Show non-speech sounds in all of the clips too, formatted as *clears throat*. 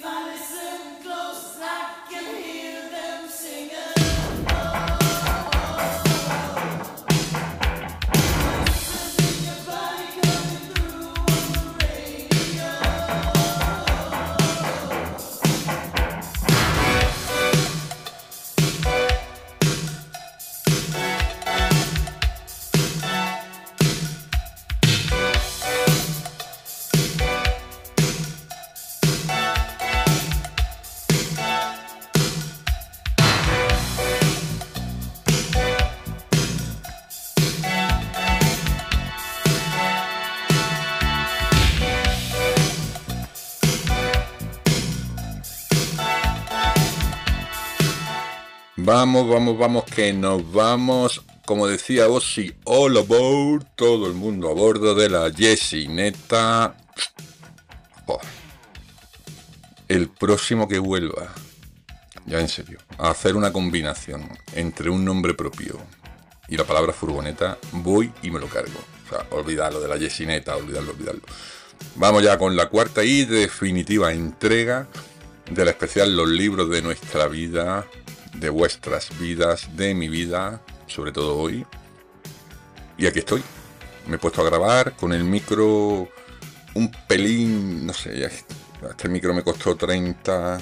If I listen close, I can hear them singing. Vamos, vamos, vamos, que nos vamos. Como decía Ossi, all aboard, todo el mundo a bordo de la Yesineta. Oh. El próximo que vuelva, ya en serio, a hacer una combinación entre un nombre propio y la palabra furgoneta, voy y me lo cargo. O sea, olvidarlo de la Yesineta, olvidarlo, olvidarlo. Vamos ya con la cuarta y definitiva entrega del especial Los libros de nuestra vida de vuestras vidas, de mi vida, sobre todo hoy. Y aquí estoy. Me he puesto a grabar con el micro un pelín, no sé, este micro me costó 30,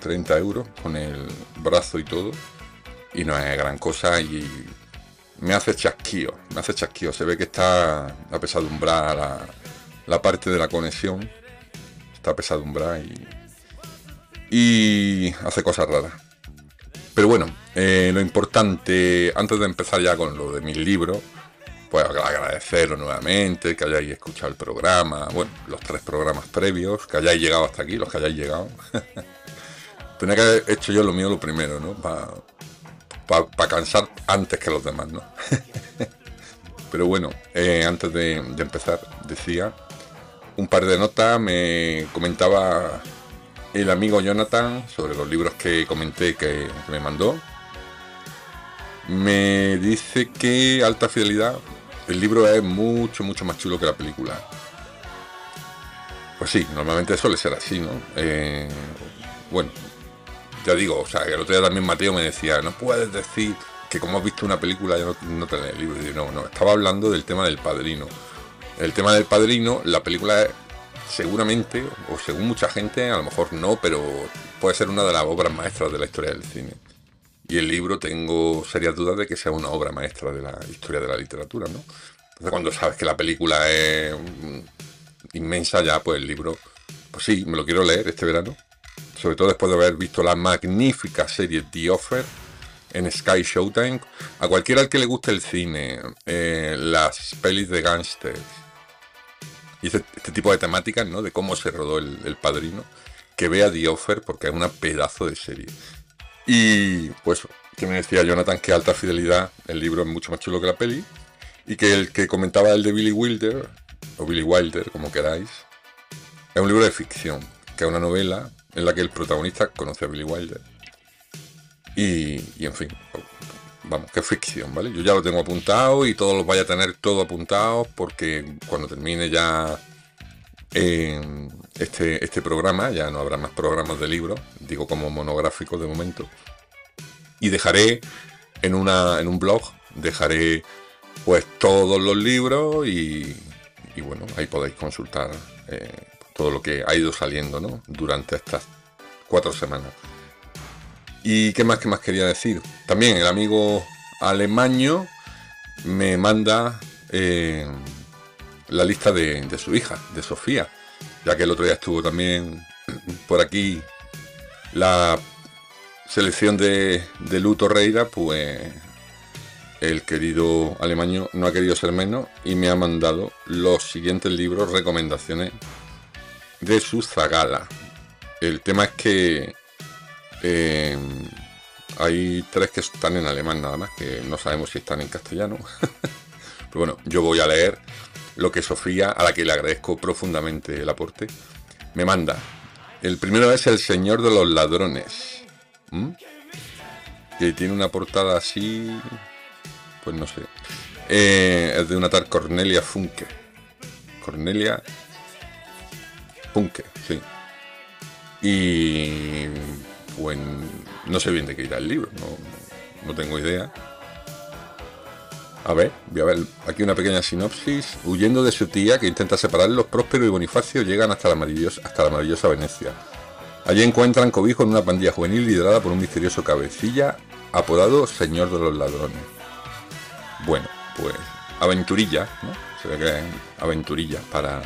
30 euros con el brazo y todo. Y no es gran cosa y me hace chasquío, me hace chasquío. Se ve que está a la, la parte de la conexión. Está pesadumbrar y, y hace cosas raras. Pero bueno, eh, lo importante, antes de empezar ya con lo de mis libros, pues agradeceros nuevamente que hayáis escuchado el programa, bueno, los tres programas previos, que hayáis llegado hasta aquí, los que hayáis llegado. *laughs* Tenía que haber hecho yo lo mío lo primero, ¿no? Para cansar antes que los demás, ¿no? *laughs* Pero bueno, eh, antes de empezar, decía un par de notas, me comentaba el amigo Jonathan sobre los libros que comenté que, me mandó. Me dice que Alta Fidelidad, el libro es mucho, mucho más chulo que la película. Pues sí, normalmente suele ser así, ¿no? Eh, bueno, ya digo, o sea, el otro día también Mateo me decía, no puedes decir que como has visto una película ya no, no el libro. No, no, estaba hablando del tema del padrino. El tema del padrino, la película es seguramente, o según mucha gente, a lo mejor no, pero puede ser una de las obras maestras de la historia del cine. Y el libro tengo serias dudas de que sea una obra maestra de la historia de la literatura, ¿no? Entonces cuando sabes que la película es mm, inmensa ya, pues el libro, pues sí, me lo quiero leer este verano. Sobre todo después de haber visto la magnífica serie The Offer en Sky Showtime. A cualquiera al que le guste el cine, eh, las pelis de gangsters, y este, tipo de temáticas, ¿no? De cómo se rodó el, padrino, que vea The Offer porque es una pedazo de serie. Y pues, que me decía Jonathan que alta fidelidad, el libro es mucho más chulo que la peli, y que el que comentaba el de Billy Wilder, o Billy Wilder, como queráis, es un libro de ficción, que es una novela en la que el protagonista conoce a Billy Wilder. Y, y en fin, vamos, que ficción, ¿vale? Yo ya lo tengo apuntado y todos los vaya a tener todo apuntado porque cuando termine ya eh, este, este programa, ya no habrá más programas de libros, digo como monográficos de momento. Y dejaré en, una, en un blog, dejaré pues todos los libros y, bueno, ahí podéis consultar eh, todo lo que ha ido saliendo ¿no? durante estas cuatro semanas. ¿Y qué más, qué más quería decir? También el amigo Alemaño me manda eh, la lista de, su hija, de Sofía, ya que el otro día estuvo también *clears throat* por aquí la selección de, de Lu Torreira, pues el querido Alemaño no ha querido ser menos y me ha mandado los siguientes libros, recomendaciones de su zagala. El tema es que eh, hay tres que están en alemán nada más, que no sabemos si están en castellano. *laughs* Pero bueno, yo voy a leer lo que Sofía, a la que le agradezco profundamente el aporte, me manda. El primero es El Señor de los Ladrones. Que tiene una portada así. Pues no sé. Eh, es de una tal Cornelia Funke. Cornelia Funke, sí. Y no sé bien de qué irá el libro, no, tengo idea. A ver, voy a ver aquí una pequeña sinopsis. Huyendo de su tía que intenta separarlos, Próspero y Bonifacio llegan hasta la maravillosa, Venecia. Allí encuentran cobijo en una pandilla juvenil liderada por un misterioso cabecilla apodado Señor de los Ladrones. Bueno, pues aventurilla, ¿no? Se ve que es aventurilla para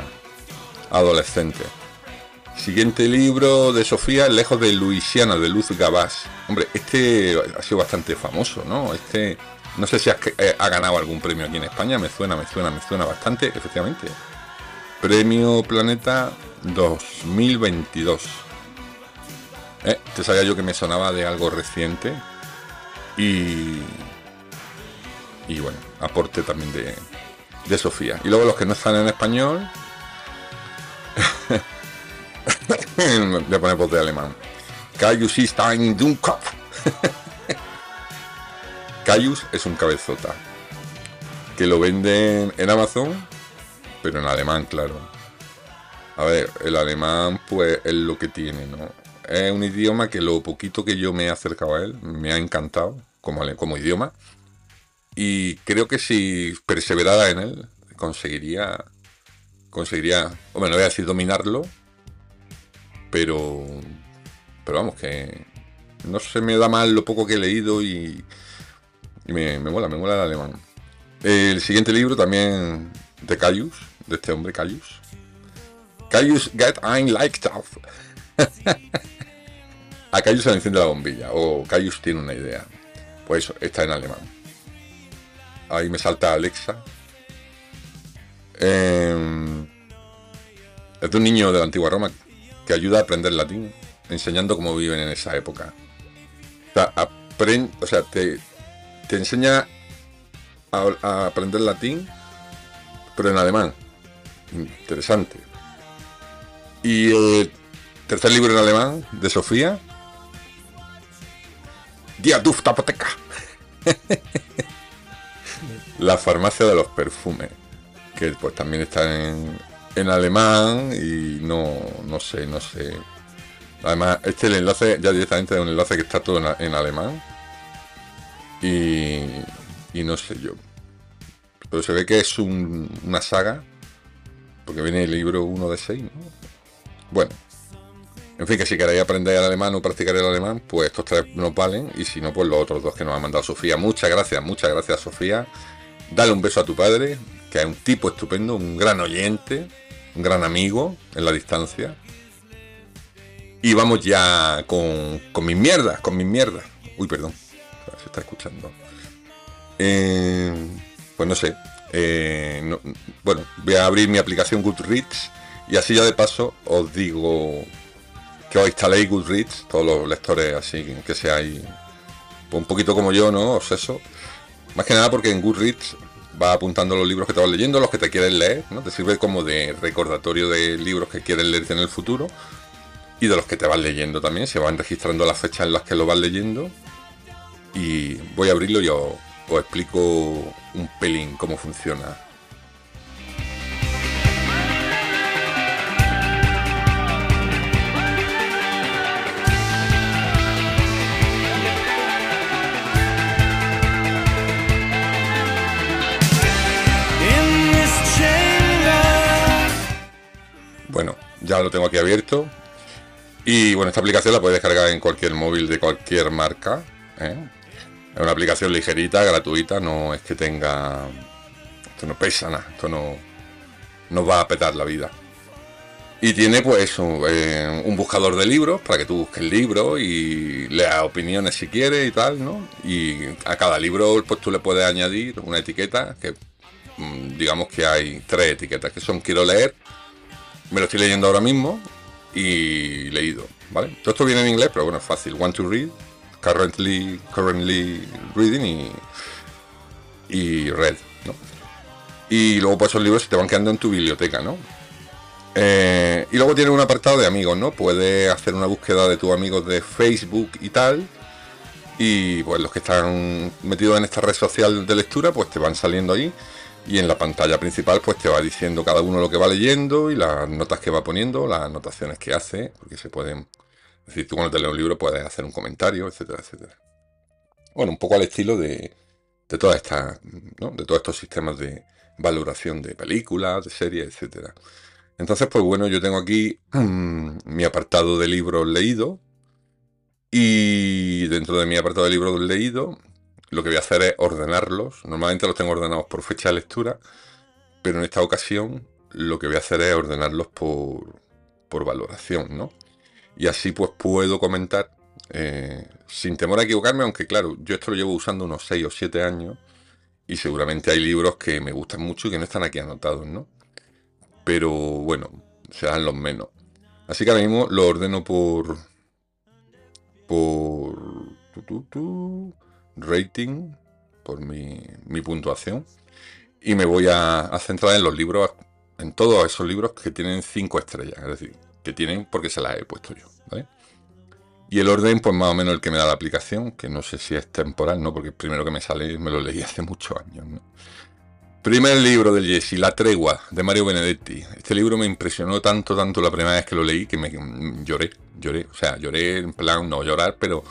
adolescentes. Siguiente libro de Sofía, Lejos de Luisiana, de Luz Gabás. Hombre, este ha sido bastante famoso, ¿no? Este, no sé si eh, ha, ganado algún premio aquí en España, me suena, me suena, me suena bastante, efectivamente. Premio Planeta 2022. Eh, te sabía yo que me sonaba de algo reciente. Y. Y bueno, aporte también de, de Sofía. Y luego los que no están en español. *laughs* Voy a poner voz de alemán. Caius ist ein Dummkopf. *laughs* Caius es un cabezota. Que lo venden en Amazon, pero en alemán, claro. A ver, el alemán, pues es lo que tiene, ¿no? Es un idioma que lo poquito que yo me he acercado a él me ha encantado como, como idioma. Y creo que si perseverara en él, conseguiría. Conseguiría. Hombre, no voy a decir dominarlo, pero, pero vamos, que no se me da mal lo poco que he leído y, me, me mola, me mola el alemán. El siguiente libro también de Caius, de este hombre Caius. Caius get ein Lightauf. *laughs* A Caius se le enciende la bombilla, o Caius tiene una idea. Pues está en alemán. Ahí me salta Alexa. Eh, es de un niño de la antigua Roma que ayuda a aprender latín, enseñando cómo viven en esa época. O sea, o sea te, enseña a, aprender latín, pero en alemán. Interesante. Y el tercer libro en alemán, de Sofía, Dia Duft Apoteca. *laughs* La farmacia de los perfumes, que pues también está en, en alemán y no, no sé, no sé. Además, este el enlace ya directamente es un enlace que está todo en, alemán. Y, y, no sé yo. Pero se ve que es una saga. Porque viene el libro 1 de 6, Bueno. En fin, que si queréis aprender el alemán o practicar el alemán, pues estos tres nos valen. Y si no, pues los otros dos que nos ha mandado Sofía. Muchas gracias, muchas gracias, Sofía. Dale un beso a tu padre, que es un tipo estupendo, un gran oyente un gran amigo en la distancia. Y vamos ya con, con mis mierdas, con mis mierdas. Uy, perdón, se está escuchando. Eh, pues no sé. Eh, bueno, voy a abrir mi aplicación Goodreads y así ya de paso os digo que os instaléis Goodreads, todos los lectores así que seáis pues un poquito como yo, ¿no? eso Más que nada porque en Goodreads va apuntando los libros que te vas leyendo, los que te quieres leer, ¿no? Te sirve como de recordatorio de libros que quieres leerte en el futuro y de los que te vas leyendo también. Se van registrando las fechas en las que lo vas leyendo. Y voy a abrirlo y os explico un pelín cómo funciona. Bueno, ya lo tengo aquí abierto. Y bueno, esta aplicación la puedes descargar en cualquier móvil de cualquier marca. ¿eh? Es una aplicación ligerita, gratuita, no es que tenga... Esto no pesa nada, esto no, no va a petar la vida. Y tiene pues un, eh, un buscador de libros para que tú busques el libro y leas opiniones si quieres y tal, ¿no? Y a cada libro pues tú le puedes añadir una etiqueta que mm, digamos que hay tres etiquetas que son quiero leer, me lo estoy leyendo ahora mismo y leído, ¿vale? Todo esto viene en inglés, pero bueno, es fácil. Want to read, currently, currently reading y, y read, ¿no? Y luego pues esos libros se te van quedando en tu biblioteca, ¿no? Eh, y luego tiene un apartado de amigos, ¿no? Puedes hacer una búsqueda de tus amigos de Facebook y tal. Y pues los que están metidos en esta red social de lectura, pues te van saliendo ahí y en la pantalla principal pues te va diciendo cada uno lo que va leyendo y las notas que va poniendo, las anotaciones que hace, porque se pueden Es decir, tú cuando te lees un libro puedes hacer un comentario, etcétera, etcétera. Bueno, un poco al estilo de, de todas estas, ¿no? de todos estos sistemas de valoración de películas, de series, etcétera. Entonces, pues bueno, yo tengo aquí mi apartado de libros leídos. Y dentro de mi apartado de libros leídos, lo que voy a hacer es ordenarlos. Normalmente los tengo ordenados por fecha de lectura, pero en esta ocasión lo que voy a hacer es ordenarlos por, por valoración, ¿no? Y así pues puedo comentar eh, sin temor a equivocarme, aunque claro, yo esto lo llevo usando unos 6 o 7 años y seguramente hay libros que me gustan mucho y que no están aquí anotados, ¿no? pero bueno, serán los menos. Así que ahora mismo lo ordeno por. por. Rating, por mi, mi puntuación. Y me voy a, centrar en los libros, en todos esos libros que tienen 5 estrellas, es decir, que tienen porque se las he puesto yo. Y el orden, pues más o menos el que me da la aplicación, que no sé si es temporal, ¿no? Porque primero que me sale me lo leí hace muchos años, ¿no? Primer libro del Jesse, La Tregua, de Mario Benedetti. Este libro me impresionó tanto, tanto la primera vez que lo leí que me lloré, lloré. O sea, lloré en plan, no llorar, pero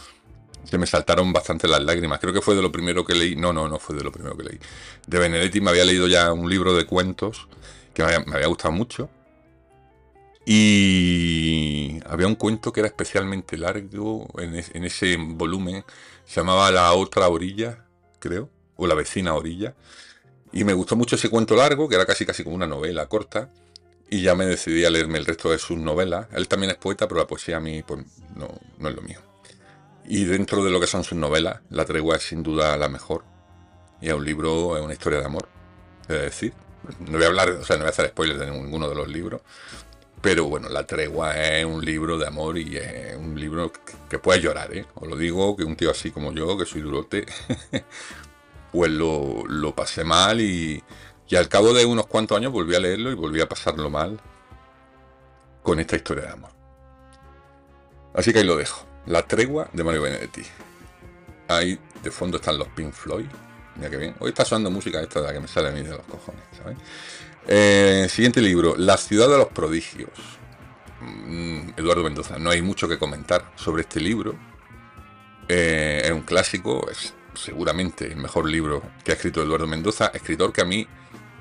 se me saltaron bastante las lágrimas. Creo que fue de lo primero que leí. No, no, no fue de lo primero que leí. De Benedetti me había leído ya un libro de cuentos que me había, gustado mucho. Y había un cuento que era especialmente largo en, en ese volumen. Se llamaba La otra orilla, creo. O La vecina orilla y me gustó mucho ese cuento largo, que era casi casi como una novela corta, y ya me decidí a leerme el resto de sus novelas. Él también es poeta, pero la poesía a mí pues, no, no es lo mío. Y dentro de lo que son sus novelas, La tregua es sin duda la mejor. Y es un libro, es una historia de amor, es decir. No voy a hablar, o sea, no voy a hacer spoilers de ninguno de los libros, pero bueno, La tregua es un libro de amor y es un libro que, puedes llorar, ¿eh? Os lo digo, que un tío así como yo, que soy durote, *laughs* pues lo, pasé mal y, al cabo de unos cuantos años volví a leerlo y volví a pasarlo mal con esta historia de amor. Así que ahí lo dejo. La tregua de Mario Benedetti. Ahí de fondo están los Pink Floyd. Mira que bien. Hoy está sonando música esta de la que me sale a mí de los cojones, eh, siguiente libro, La ciudad de los prodigios. Mm, Eduardo Mendoza. No hay mucho que comentar sobre este libro. Eh, es un clásico, es seguramente el mejor libro que ha escrito Eduardo Mendoza, escritor que a mí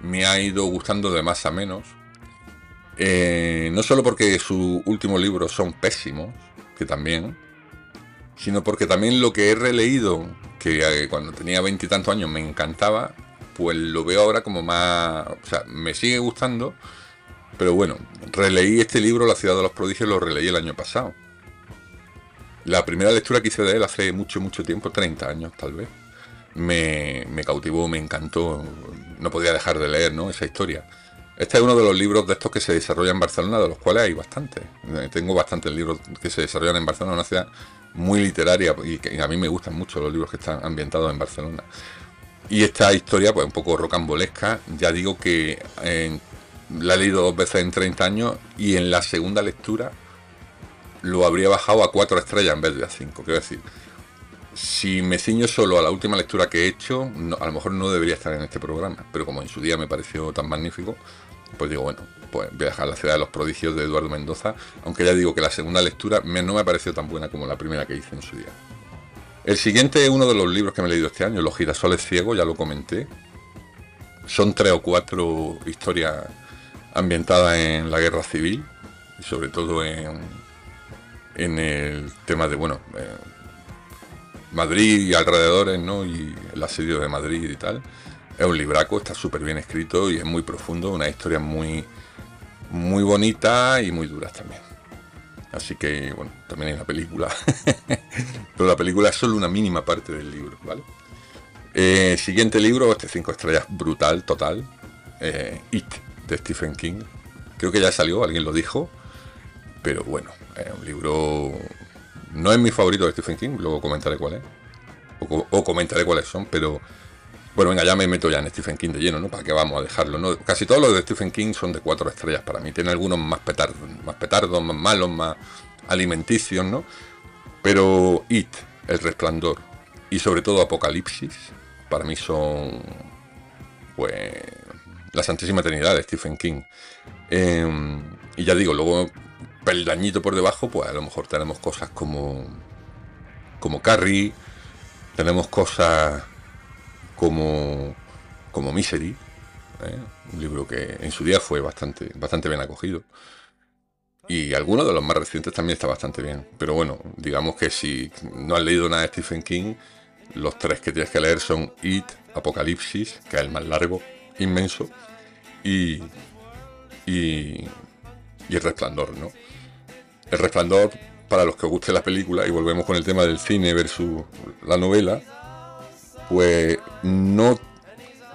me ha ido gustando de más a menos. Eh, no solo porque sus últimos libros son pésimos, que también, sino porque también lo que he releído, que eh, cuando tenía veintitantos años me encantaba, pues lo veo ahora como más... O sea, me sigue gustando, pero bueno, releí este libro, La ciudad de los prodigios, lo releí el año pasado. La primera lectura que hice de él hace mucho, mucho tiempo, 30 años tal vez, me, cautivó, me encantó, no podía dejar de leer ¿no? esa historia. Este es uno de los libros de estos que se desarrollan en Barcelona, de los cuales hay bastantes. Eh, tengo bastantes libros que se desarrollan en Barcelona, una ciudad muy literaria y que a mí me gustan mucho los libros que están ambientados en Barcelona. Y esta historia, pues un poco rocambolesca, ya digo que la he leído dos veces en 30 años y en la segunda lectura lo habría bajado a cuatro estrellas en vez de a cinco. Quiero decir, si me ciño solo a la última lectura que he hecho, a lo mejor no debería estar en este programa, pero como en su día me pareció tan magnífico, pues digo, bueno, pues voy a dejar la ciudad de los prodigios de Eduardo Mendoza, aunque ya digo que la segunda lectura no me ha parecido tan buena como la primera que hice en su día. El siguiente es uno de los libros que me he leído este año, Los girasoles ciegos, ya lo comenté. Son tres o cuatro historias ambientadas en la guerra civil, y sobre todo en, en el tema de, bueno, eh, Madrid y alrededores, ¿no? Y el asedio de Madrid y tal. Es un libraco, está súper bien escrito y es muy profundo, una historia muy, muy bonita y muy dura también. Así que, bueno, también hay una película. *laughs* Pero la película es solo una mínima parte del libro, ¿vale? Eh, siguiente libro, este 5 estrellas brutal, total. Eh, It, de Stephen King. Creo que ya salió, alguien lo dijo. Pero bueno, es un libro. No es mi favorito de Stephen King, luego comentaré cuál es. O, comentaré cuáles son, pero. Bueno, venga, ya me meto ya en Stephen King de lleno, ¿no? ¿Para qué vamos a dejarlo? ¿no? Casi todos los de Stephen King son de cuatro estrellas para mí. Tiene algunos más petardos, más petardos, más malos, más alimenticios, ¿no? Pero It, El Resplandor y sobre todo Apocalipsis, para mí son, pues, la Santísima Trinidad de Stephen King. Em, y ya digo, luego peldañito por debajo, pues a lo mejor tenemos cosas como, como Carrie, tenemos cosas como, como Misery, ¿eh? un libro que en su día fue bastante, bastante bien acogido. Y alguno de los más recientes también está bastante bien. Pero bueno, digamos que si no has leído nada de Stephen King, los tres que tienes que leer son It, Apocalipsis, que es el más largo, inmenso, y, y, y El Resplandor, ¿no? El Resplandor, para los que os guste la película, y volvemos con el tema del cine versus la novela, pues no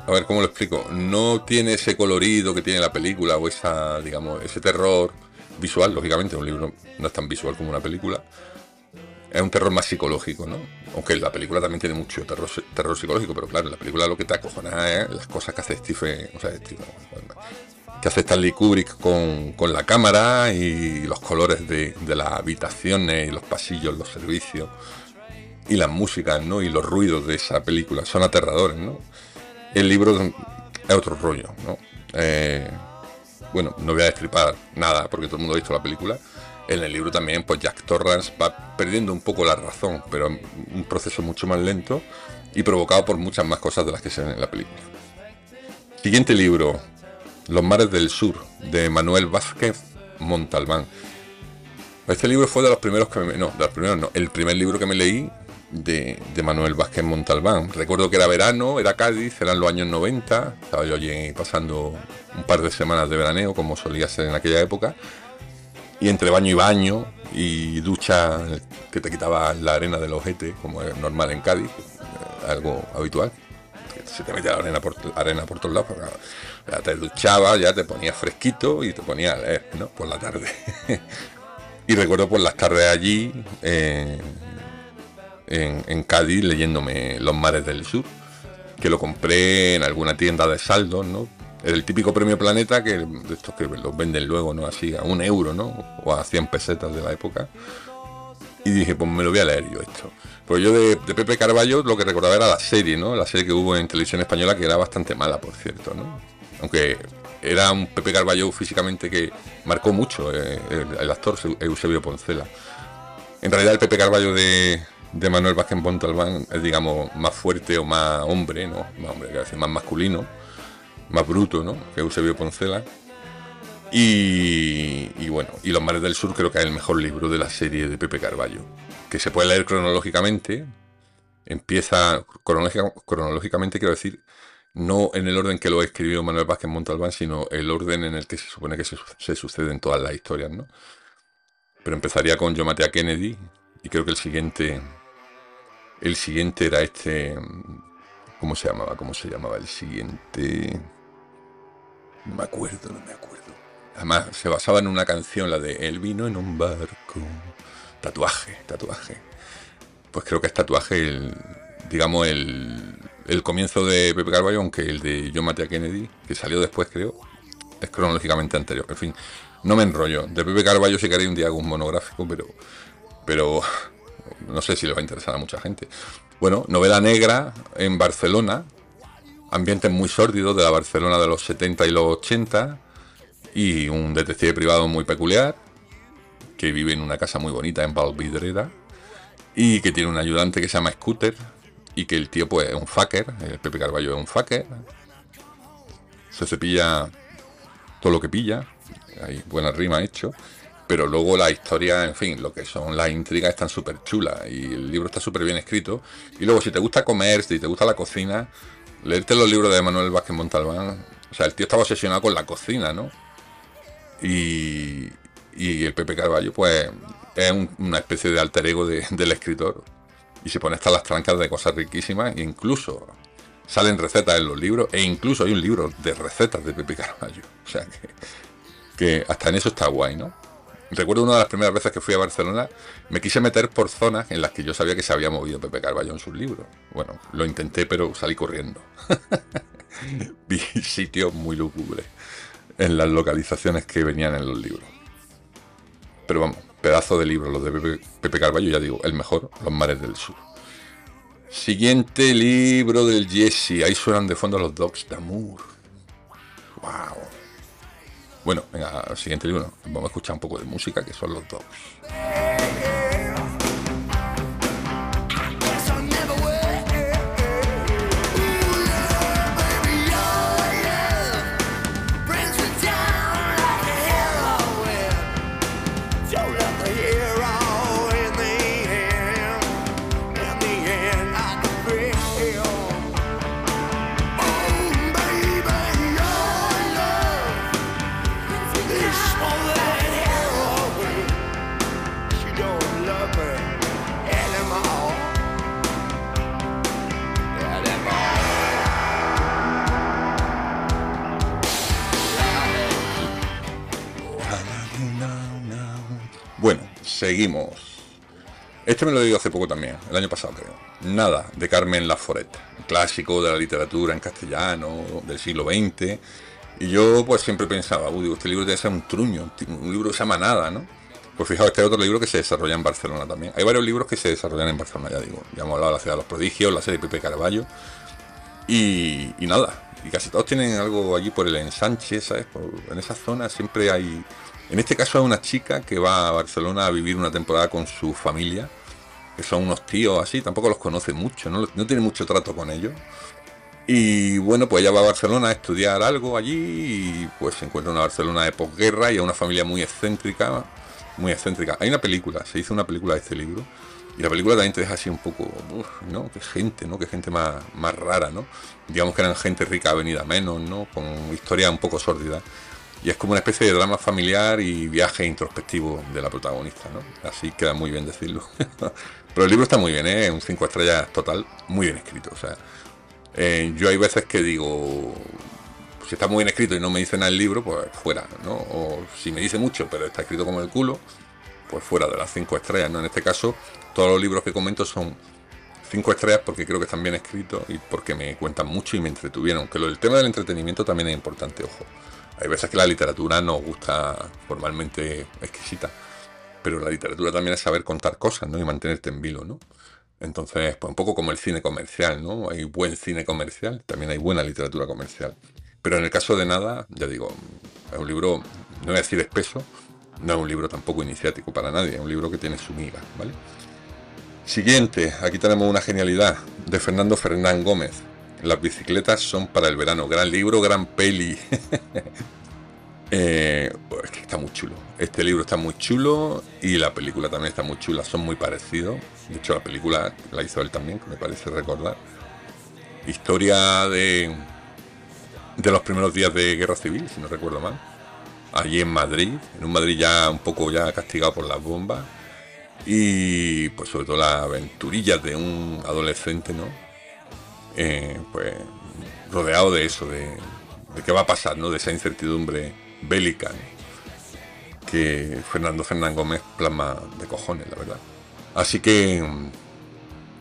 a ver cómo lo explico, no tiene ese colorido que tiene la película o esa, digamos, ese terror visual, lógicamente, un libro no es tan visual como una película. Es un terror más psicológico, ¿no? Aunque la película también tiene mucho terror, terror psicológico, pero claro, la película lo que te acojona es las cosas que hace Stephen, o sea, que hace Stanley Kubrick con, con la cámara y los colores de, de las habitaciones y los pasillos, los servicios y las músicas, ¿no? Y los ruidos de esa película son aterradores, ¿no? El libro es otro rollo, ¿no? Eh, bueno, no voy a destripar nada porque todo el mundo ha visto la película. En el libro también, pues Jack Torrance va perdiendo un poco la razón, pero un proceso mucho más lento y provocado por muchas más cosas de las que se ven en la película. Siguiente libro, Los mares del sur, de Manuel Vázquez Montalbán. Este libro fue de los primeros que me... No, de los primeros no. El primer libro que me leí de, Manuel Vázquez Montalbán. Recuerdo que era verano, era Cádiz, eran los años 90, estaba yo allí pasando un par de semanas de veraneo, como solía ser en aquella época, y entre baño y baño y ducha que te quitaba la arena del ojete, como es normal en Cádiz, eh, algo habitual. Se te metía la arena por, arena por todos lados, ya te duchaba, ya te ponías fresquito y te ponías ¿no? Por la tarde. *laughs* y recuerdo por las tardes allí, eh, en, Cádiz leyéndome Los mares del sur, que lo compré en alguna tienda de saldos, ¿no? El típico premio Planeta, que de estos que los venden luego, ¿no? Así, a un euro, ¿no? O a 100 pesetas de la época. Y dije, pues me lo voy a leer yo esto. Pues yo de, Pepe Carballo lo que recordaba era la serie, ¿no? La serie que hubo en televisión española, que era bastante mala, por cierto, ¿no? Aunque era un Pepe Carballo físicamente que marcó mucho eh, el, actor Eusebio Poncela. En realidad el Pepe Carballo de, de Manuel Vázquez Montalbán es, digamos, más fuerte o más hombre, ¿no? Más hombre, más masculino, más bruto, ¿no? Que Eusebio Poncela. Y, y, bueno, y Los Mares del Sur creo que es el mejor libro de la serie de Pepe Carballo, que se puede leer cronológicamente. Empieza cronológicamente, quiero decir, no en el orden que lo escribió Manuel Vázquez Montalbán, sino el orden en el que se supone que se, se suceden todas las historias, ¿no? Pero empezaría con Yo maté a Kennedy, y creo que el siguiente el siguiente era este. ¿Cómo se llamaba? ¿Cómo se llamaba el siguiente? No me acuerdo, no me acuerdo. Además, se basaba en una canción, la de El vino en un barco. Tatuaje, tatuaje. Pues creo que es tatuaje el. Digamos, el, el comienzo de Pepe Carballo, aunque el de Yo maté a Kennedy, que salió después, creo, es cronológicamente anterior. En fin, no me enrollo. De Pepe Carballo sí que haría un día algún monográfico, pero. Pero no sé si le va a interesar a mucha gente. Bueno, novela negra en Barcelona, ambientes muy sórdidos de la Barcelona de los 70 y los 80, y un detective privado muy peculiar, que vive en una casa muy bonita en Valvidrera, y que tiene un ayudante que se llama Scooter, y que el tío pues es un fucker, el Pepe Carballo es un fucker, se cepilla todo lo que pilla, hay buena rima hecho, pero luego la historia, en fin, lo que son las intrigas están súper chulas y el libro está súper bien escrito. Y luego, si te gusta comer, si te gusta la cocina, leerte los libros de Manuel Vázquez Montalbán. O sea, el tío estaba obsesionado con la cocina, ¿no? Y, y el Pepe Carballo, pues, es una especie de alter ego del escritor. Y se pone hasta las trancas de cosas riquísimas, e incluso salen recetas en los libros, e incluso hay un libro de recetas de Pepe Carballo. O sea que, que hasta en eso está guay, ¿no? Recuerdo una de las primeras veces que fui a Barcelona, me quise meter por zonas en las que yo sabía que se había movido Pepe Carballo en sus libros. Bueno, lo intenté, pero salí corriendo. *laughs* Vi sitios muy lúgubres en las localizaciones que venían en los libros. Pero vamos, pedazo de libro, los de Pepe, Pepe Carballo, ya digo, el mejor, Los Mares del Sur. Siguiente libro del Jesse, ahí suenan de fondo los Dogs d'Amour. ¡Wow! Bueno, venga, al siguiente libro. Vamos a escuchar un poco de música, que son los dos. Seguimos. Este me lo leído hace poco también, el año pasado creo. Nada, de Carmen Laforet, clásico de la literatura en castellano del siglo XX. Y yo pues siempre pensaba, uy, este libro debe ser un truño, un libro que se llama Nada, ¿no? Pues fijaos, este otro libro que se desarrolla en Barcelona también. Hay varios libros que se desarrollan en Barcelona, ya digo. Ya hemos hablado de la Ciudad de los Prodigios, la serie Pepe Carballo. Y, y nada, y casi todos tienen algo allí por el ensanche, ¿sabes? en esa zona siempre hay en este caso es una chica que va a Barcelona a vivir una temporada con su familia, que son unos tíos así, tampoco los conoce mucho, no, tiene mucho trato con ellos. Y bueno, pues ella va a Barcelona a estudiar algo allí y pues se encuentra una Barcelona de posguerra y a una familia muy excéntrica, muy excéntrica. Hay una película, se hizo una película de este libro y la película también te deja así un poco, ¿no? Qué gente, ¿no? Qué gente más, más rara, ¿no? Digamos que eran gente rica venida menos, ¿no? Con historia un poco sórdida y es como una especie de drama familiar y viaje introspectivo de la protagonista, ¿no? Así queda muy bien decirlo. *laughs* Pero el libro está muy bien, ¿eh? Un 5 estrellas total, muy bien escrito. O sea, eh, yo hay veces que digo, si está muy bien escrito y no me dice nada el libro, pues fuera, ¿no? O si me dice mucho, pero está escrito como el culo, pues fuera de las 5 estrellas, ¿no? En este caso, todos los libros que comento son 5 estrellas porque creo que están bien escritos y porque me cuentan mucho y me entretuvieron. Que lo del tema del entretenimiento también es importante, ojo. Hay veces que la literatura nos gusta formalmente exquisita, pero la literatura también es saber contar cosas, ¿no? Y mantenerte en vilo, ¿no? Entonces, pues un poco como el cine comercial, ¿no? Hay buen cine comercial, también hay buena literatura comercial. Pero en el caso de nada, ya digo, es un libro, no voy a decir espeso, no es un libro tampoco iniciático para nadie, es un libro que tiene su miga, ¿vale? Siguiente, aquí tenemos una genialidad de Fernando Fernán Gómez, las bicicletas son para el verano. Gran libro, gran peli. *laughs* Eh, pues es que está muy chulo. Este libro está muy chulo y la película también está muy chula. Son muy parecidos. De hecho, la película la hizo él también, me parece recordar. Historia de, de los primeros días de guerra civil, si no recuerdo mal. Allí en Madrid, en un Madrid ya un poco ya castigado por las bombas. Y pues sobre todo las aventurillas de un adolescente, ¿no? Eh, pues rodeado de eso, de, qué va a pasar, ¿no? de esa incertidumbre bélica que Fernando Fernán Gómez plasma de cojones, la verdad. Así que mm,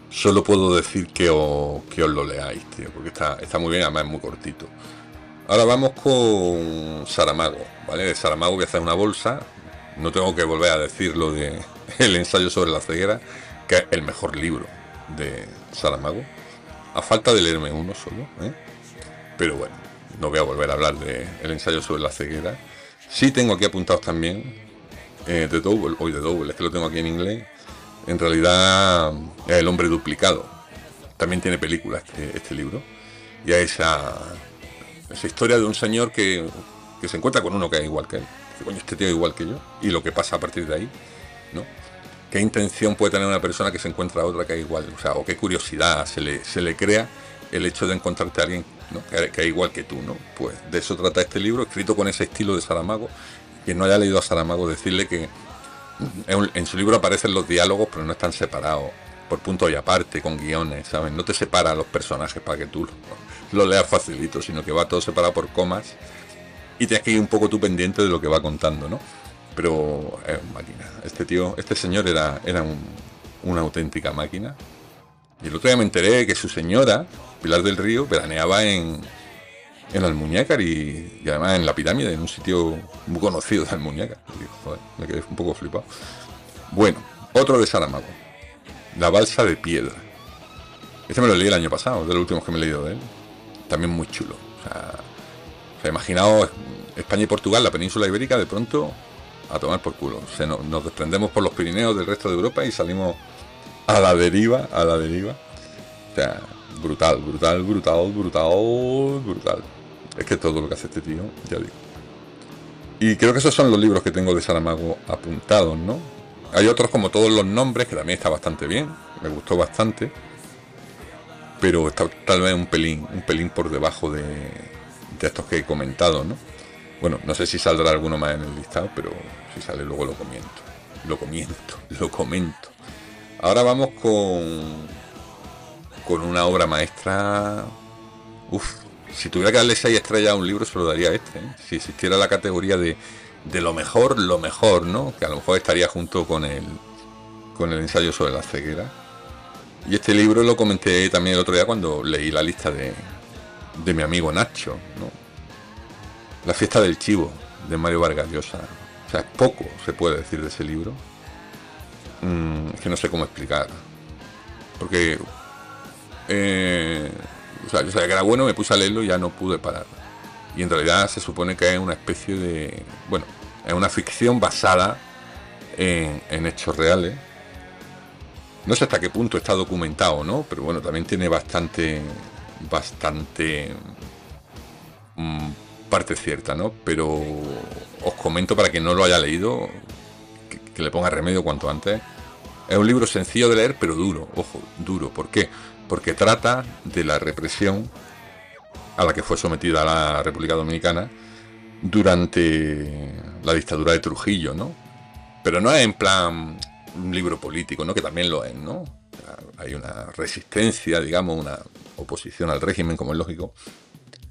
solo puedo decir que os, que os lo leáis, tío, porque está, está muy bien, además es muy cortito. Ahora vamos con Saramago, ¿vale? De Saramago voy a hacer una bolsa, no tengo que volver a decir lo de *laughs* el ensayo sobre la ceguera, que es el mejor libro de Saramago a falta de leerme uno solo. ¿eh? Pero bueno, no voy a volver a hablar del el ensayo sobre la ceguera. Sí tengo aquí apuntados también eh, de Double, hoy de Double, es que lo tengo aquí en inglés. En realidad es El hombre duplicado. También tiene película este, este libro. Y a esa, esa historia de un señor que, que se encuentra con uno que es igual que él. Que coño, este tío es igual que yo. Y lo que pasa a partir de ahí, ¿no? Qué intención puede tener una persona que se encuentra a otra que es igual, o sea, o qué curiosidad se le, crea el hecho de encontrarte a alguien que, es igual que tú, ¿no? Pues de eso trata este libro, escrito con ese estilo de Saramago. Quien no haya leído a Saramago, decirle que en su libro aparecen los diálogos, pero no están separados por puntos y aparte, con guiones, ¿sabes? No te separa los personajes para que tú lo, lo leas facilito, sino que va todo separado por comas y tienes que ir un poco tú pendiente de lo que va contando, ¿no? Pero es máquina. Este tío, este señor era, era una auténtica máquina. Y el otro día me enteré que su señora, Pilar del Río, veraneaba en, en Almuñécar y, y, además en la pirámide, en un sitio muy conocido de Almuñécar. me quedé un poco flipado. Bueno, otro de Saramago. La balsa de piedra. Este me lo leí el año pasado, de los últimos que me he leído de él. También muy chulo. O sea, o sea imaginaos España y Portugal, la península ibérica, de pronto a tomar por culo. Se nos, desprendemos por los Pirineos del resto de Europa y salimos a la deriva, a la deriva. O sea, brutal, brutal, brutal, brutal, brutal. Es que todo lo que hace este tío, ya digo. Y creo que esos son los libros que tengo de Saramago apuntados, ¿no? Hay otros como todos los nombres, que también está bastante bien, me gustó bastante. Pero está tal vez un pelín, un pelín por debajo de, de estos que he comentado, ¿no? Bueno, no sé si saldrá alguno más en el listado, pero si sale luego lo comento. Lo comento, *laughs* lo comento. Ahora vamos con con una obra maestra. Uf, si tuviera que darle seis estrellas a un libro, se lo daría este. ¿eh? Si existiera la categoría de, de lo mejor, lo mejor, ¿no? Que a lo mejor estaría junto con el con el ensayo sobre la ceguera. Y este libro lo comenté también el otro día cuando leí la lista de, de mi amigo Nacho, ¿no? La fiesta del chivo, de Mario Vargas Llosa. O sea, poco se puede decir de ese libro. Mm, que no sé cómo explicar. Porque eh, yo sabía que era bueno, me puse a leerlo y ya no pude parar. Y en realidad se supone que es una especie de. Bueno, es una ficción basada en, en hechos reales. No sé hasta qué punto está documentado, ¿no? Pero bueno, también tiene bastante. Bastante. Mm, parte cierta, ¿no? Pero os comento para quien no lo haya leído, que, que le ponga remedio cuanto antes. Es un libro sencillo de leer, pero duro, ojo, duro. ¿Por qué? porque trata de la represión a la que fue sometida la República Dominicana durante la dictadura de Trujillo, ¿no? Pero no es en plan un libro político, ¿no? Que también lo es, ¿no? Hay una resistencia, digamos, una oposición al régimen, como es lógico.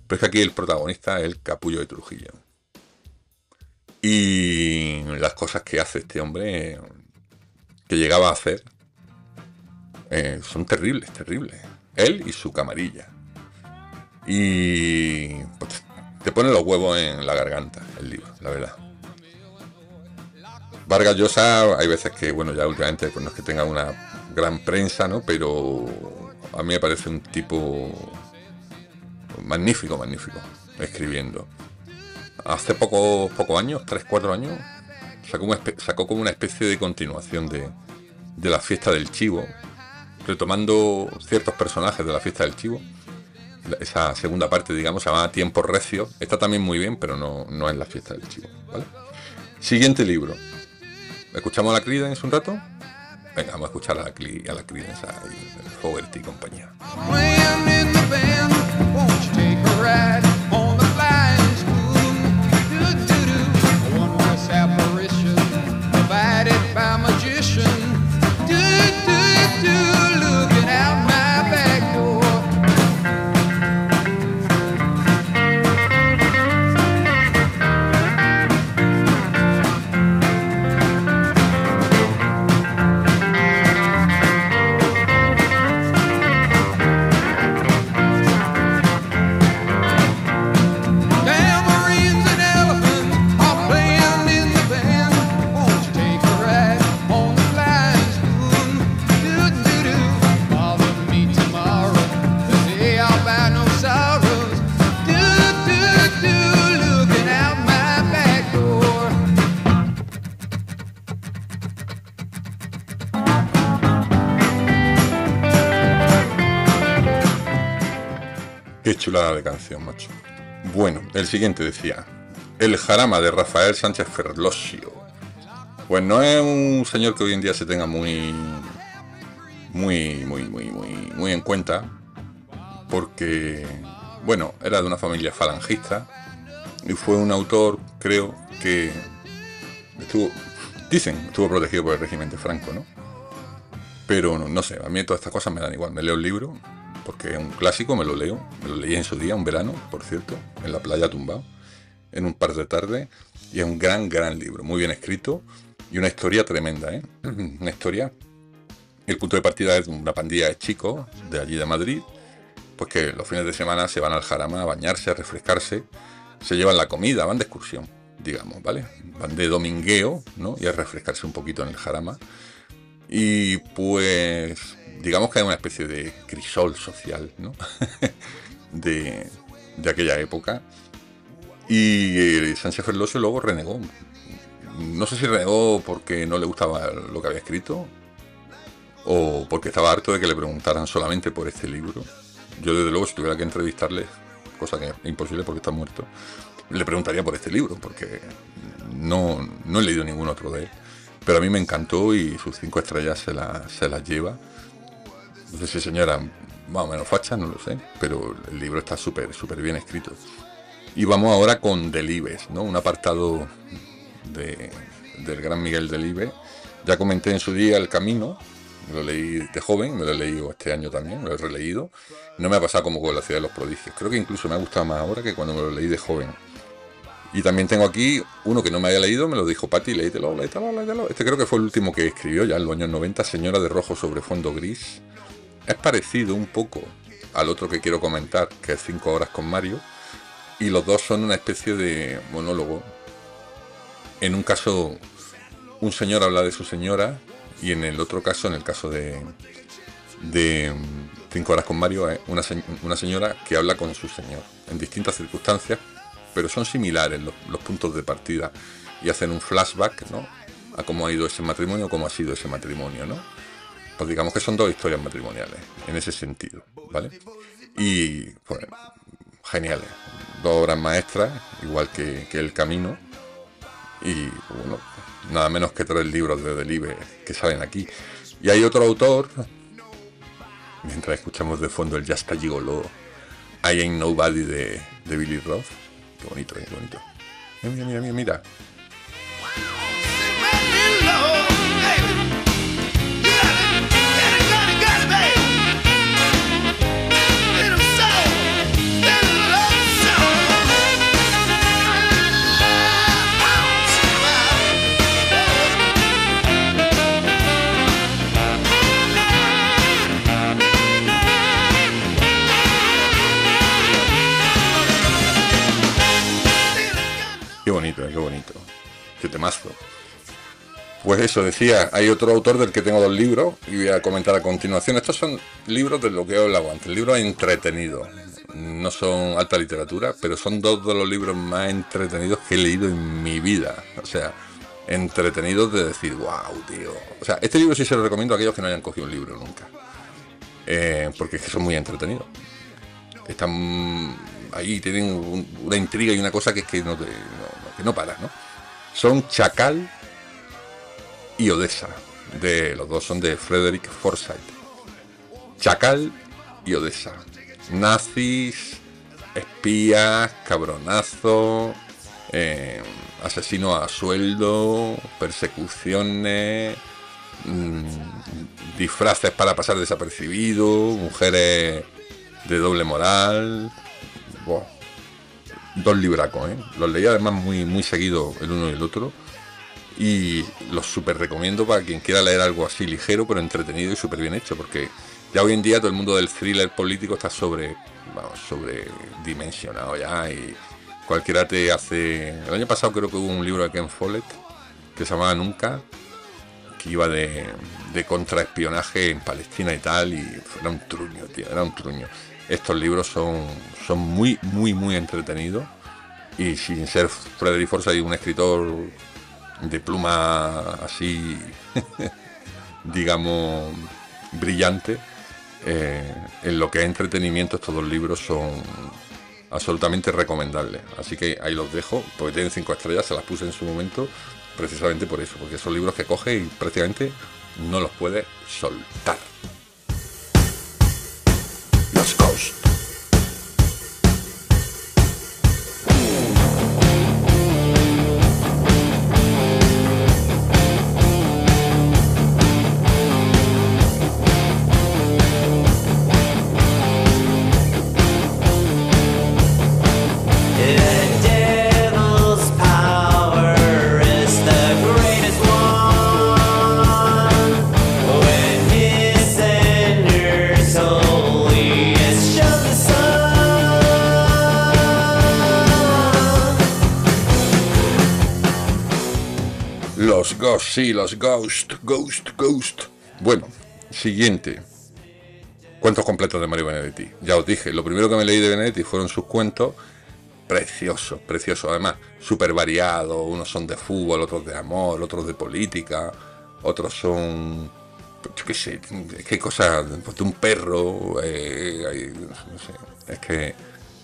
Pero es que aquí el protagonista es el capullo de Trujillo. Y las cosas que hace este hombre, que llegaba a hacer, eh, son terribles, terribles. Él y su camarilla. Y pues, te pone los huevos en la garganta el libro, la verdad. Vargas Llosa, hay veces que, bueno, ya últimamente pues no es que tenga una gran prensa, ¿no? Pero a mí me parece un tipo magnífico, magnífico, escribiendo. Hace pocos poco años, 3, 4 años, sacó, como una especie de continuación de, de la fiesta del chivo, retomando ciertos personajes de la fiesta del chivo. Esa segunda parte, digamos, se llama Tiempo Recio. Está también muy bien, pero no, no es la fiesta del chivo. Siguiente libro. ¿Escuchamos a la Creedence un rato? Venga, vamos a escuchar a la, a la Creedence, a Fogerty y compañía. won't you take a ride on the chulada de canción, macho. Bueno, el siguiente decía, El jarama de Rafael Sánchez Ferlosio. Pues no es un señor que hoy en día se tenga muy, muy, muy, muy, muy, muy en cuenta, porque, bueno, era de una familia falangista y fue un autor, creo, que estuvo, dicen, estuvo protegido por el régimen de Franco, ¿no? Pero no, no sé, a mí todas estas cosas me dan igual. Me leo el libro, porque es un clásico, me lo leo, me lo leí en su día, un verano, por cierto, en la playa tumbado, en un par de tardes, y es un gran, gran libro, muy bien escrito, y una historia tremenda, ¿eh? *clears throat* Una historia, el punto de partida es una pandilla de chicos de allí de Madrid, pues que los fines de semana se van al jarama a bañarse, a refrescarse, se llevan la comida, van de excursión, digamos, ¿vale? Van de domingueo, ¿no? Y a refrescarse un poquito en el jarama. Y pues digamos que hay una especie de crisol social, ¿no? *laughs* de, aquella época. Y Sánchez Ferlosio luego renegó. No sé si renegó porque no le gustaba lo que había escrito o porque estaba harto de que le preguntaran solamente por este libro. Yo desde luego si tuviera que entrevistarle, cosa que es imposible porque está muerto, le preguntaría por este libro, porque no, no he leído ningún otro de él. Pero a mí me encantó y sus cinco estrellas se, se las lleva. No sé si señora más o menos facha, no lo sé, pero el libro está súper súper bien escrito. Y vamos ahora con Delibes, ¿no? un apartado de, del gran Miguel Delibes. Ya comenté en su día El Camino, lo leí de joven, me lo he leído este año también, lo he releído. No me ha pasado como con La Ciudad de los Prodigios. Creo que incluso me ha gustado más ahora que cuando me lo leí de joven. Y también tengo aquí uno que no me había leído, me lo dijo Patti, leítelo, leítelo, leítelo. Este creo que fue el último que escribió ya en los años 90, Señora de Rojo sobre fondo gris. Es parecido un poco al otro que quiero comentar, que es 5 horas con Mario. Y los dos son una especie de monólogo. En un caso, un señor habla de su señora y en el otro caso, en el caso de, de 5 horas con Mario, es una, señora que habla con su señor en distintas circunstancias pero son similares los, puntos de partida y hacen un flashback ¿no? a cómo ha ido ese matrimonio, cómo ha sido ese matrimonio, ¿no? Pues digamos que son dos historias matrimoniales en ese sentido, ¿vale? Y pues geniales, dos obras maestras, igual que, El Camino, y bueno, nada menos que tres libros de Delive que salen aquí. Y hay otro autor, mientras escuchamos de fondo el está Gigolo, I Ain't Nobody de, de Billy Roth, Qué bonito, eh, qué bonito. Mira, mira, mira, mira. Temazo. Pues eso, decía, hay otro autor del que tengo dos libros y voy a comentar a continuación. Estos son libros de lo que he hablado antes, libros entretenidos. No son alta literatura, pero son dos de los libros más entretenidos que he leído en mi vida. O sea, entretenidos de decir, wow, tío. O sea, este libro sí se lo recomiendo a aquellos que no hayan cogido un libro nunca. Eh, porque es que son muy entretenidos. Están ahí, tienen una intriga y una cosa que es que no, te, que no para, ¿no? Son Chacal y Odessa. De, los dos son de Frederick Forsyth. Chacal y Odessa. Nazis, espías, cabronazo, eh, asesino a sueldo, persecuciones, mm, disfraces para pasar desapercibido, mujeres de doble moral. Dos libracos, ¿eh? Los leí además muy, muy seguido el uno y el otro. Y los súper recomiendo para quien quiera leer algo así ligero, pero entretenido y súper bien hecho, porque ya hoy en día todo el mundo del thriller político está sobre, vamos, sobredimensionado ya y cualquiera te hace... El año pasado creo que hubo un libro de Ken Follett que se llamaba Nunca, que iba de, de contraespionaje en Palestina y tal, y era un truño, tío, era un truño. Estos libros son, son muy, muy, muy entretenidos y sin ser Frederick Forsyth un escritor de pluma así, *laughs* digamos, brillante, eh, en lo que es entretenimiento estos dos libros son absolutamente recomendables. Así que ahí los dejo, porque tienen cinco estrellas, se las puse en su momento precisamente por eso, porque son libros que coge y prácticamente no los puede soltar. Los Ghost, Ghost, Ghost. Bueno, siguiente. Cuentos completos de Mario Benedetti. Ya os dije, lo primero que me leí de Benedetti fueron sus cuentos preciosos, preciosos. Además, súper variados. Unos son de fútbol, otros de amor, otros de política, otros son. Qué sé, qué cosa pues, de un perro. Eh, no sé, es que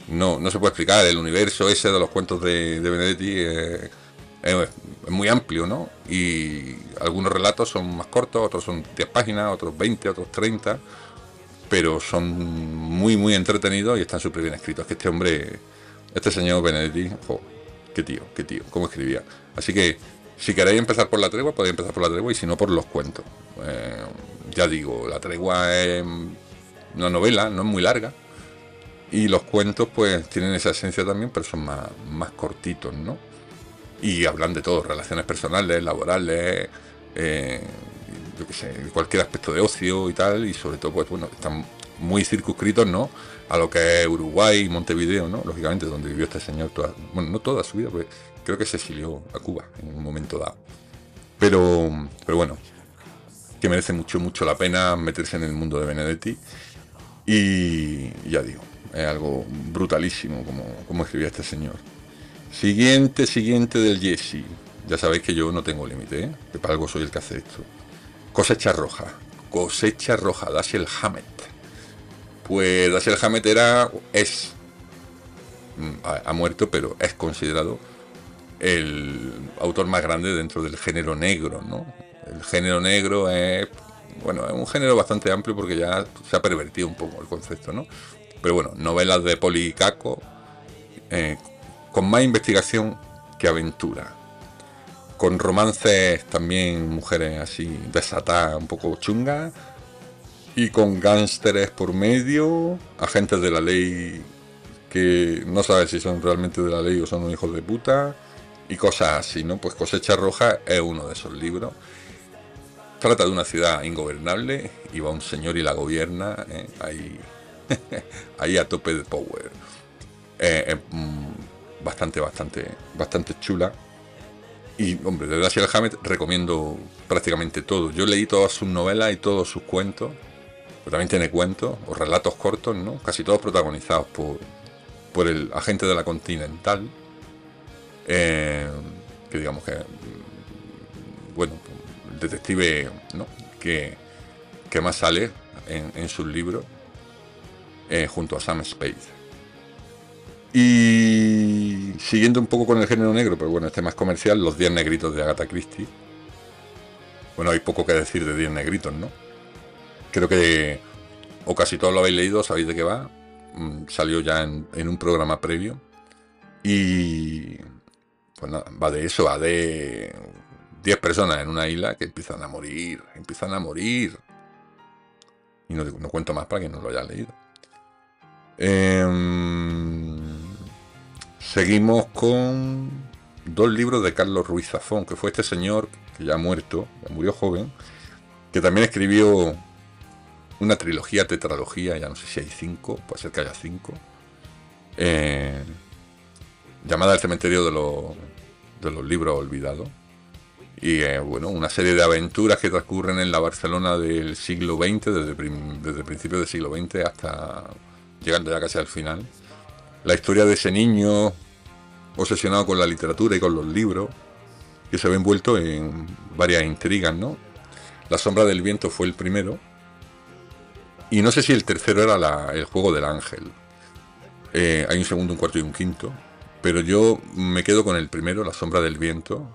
no, no se puede explicar. El universo ese de los cuentos de, Benedetti es, muy amplio, ¿no? Y algunos relatos son más cortos, otros son 10 páginas, otros 20, otros 30 pero son muy, muy entretenidos y están súper bien escritos. Es que este hombre, este señor Benedetti, jo, qué tío, qué tío, cómo escribía. Así que, si queréis empezar por la tregua, podéis empezar por la tregua y si no, por los cuentos. Eh, ya digo, la tregua es una novela, no es muy larga. Y los cuentos, pues, tienen esa esencia también, pero son más, más cortitos, ¿no? Y hablan de todo, relaciones personales, laborales, eh, yo qué sé, cualquier aspecto de ocio y tal, y sobre todo, pues bueno, están muy circunscritos, ¿no? A lo que es Uruguay y Montevideo, ¿no? Lógicamente, donde vivió este señor toda, bueno, no toda su vida, pues creo que se exilió a Cuba en un momento dado. Pero, pero bueno, que merece mucho, mucho la pena meterse en el mundo de Benedetti. Y ya digo, es algo brutalísimo como, como escribía este señor. Siguiente, siguiente del Jesse. Ya sabéis que yo no tengo límite, ¿eh? que para algo soy el que hace esto. Cosecha roja. Cosecha roja, Dashiell Hammett. Pues Dashiell Hammett era, es, mm, ha, muerto, pero es considerado el autor más grande dentro del género negro, ¿no? El género negro es, bueno, es un género bastante amplio porque ya se ha pervertido un poco el concepto, ¿no? Pero bueno, novelas de Policaco eh, con más investigación que aventura con romances también, mujeres así desatadas, un poco chungas, y con gánsteres por medio, agentes de la ley que no sabes si son realmente de la ley o son un hijos de puta, y cosas así, ¿no? Pues Cosecha Roja es uno de esos libros. Trata de una ciudad ingobernable y va un señor y la gobierna ¿eh? ahí, *laughs* ahí a tope de power. Eh, mm, bastante, bastante, bastante chula y, hombre, de Dashiell Hammett recomiendo prácticamente todo. Yo leí todas sus novelas y todos sus cuentos. Pero también tiene cuentos o relatos cortos, ¿no? Casi todos protagonizados por, por el agente de la Continental. Eh, que digamos que. Mm, bueno, el detective, ¿no? Que, que más sale en, sus libros. Eh, junto a Sam Spade. Y siguiendo un poco con el género negro, pero bueno, este más comercial, Los 10 negritos de Agatha Christie. Bueno, hay poco que decir de 10 negritos, ¿no? Creo que, o casi todos lo habéis leído, sabéis de qué va. Mm, salió ya en, un programa previo. Y pues nada, va de eso, va de 10 personas en una isla que empiezan a morir, empiezan a morir. Y no, cuento más para que no lo haya leído. Eh, Seguimos con dos libros de Carlos Ruiz Zafón, que fue este señor que ya ha muerto, murió joven, que también escribió una trilogía, tetralogía, ya no sé si hay cinco, puede ser que haya cinco, eh, llamada El cementerio de los, de los libros olvidados. Y eh, bueno, una serie de aventuras que transcurren en la Barcelona del siglo XX, desde, desde principios del siglo XX hasta llegando ya casi al final la historia de ese niño obsesionado con la literatura y con los libros, que se ve envuelto en varias intrigas, ¿no? La sombra del viento fue el primero, y no sé si el tercero era el juego del ángel. Eh, hay un segundo, un cuarto y un quinto, pero yo me quedo con el primero, La sombra del viento,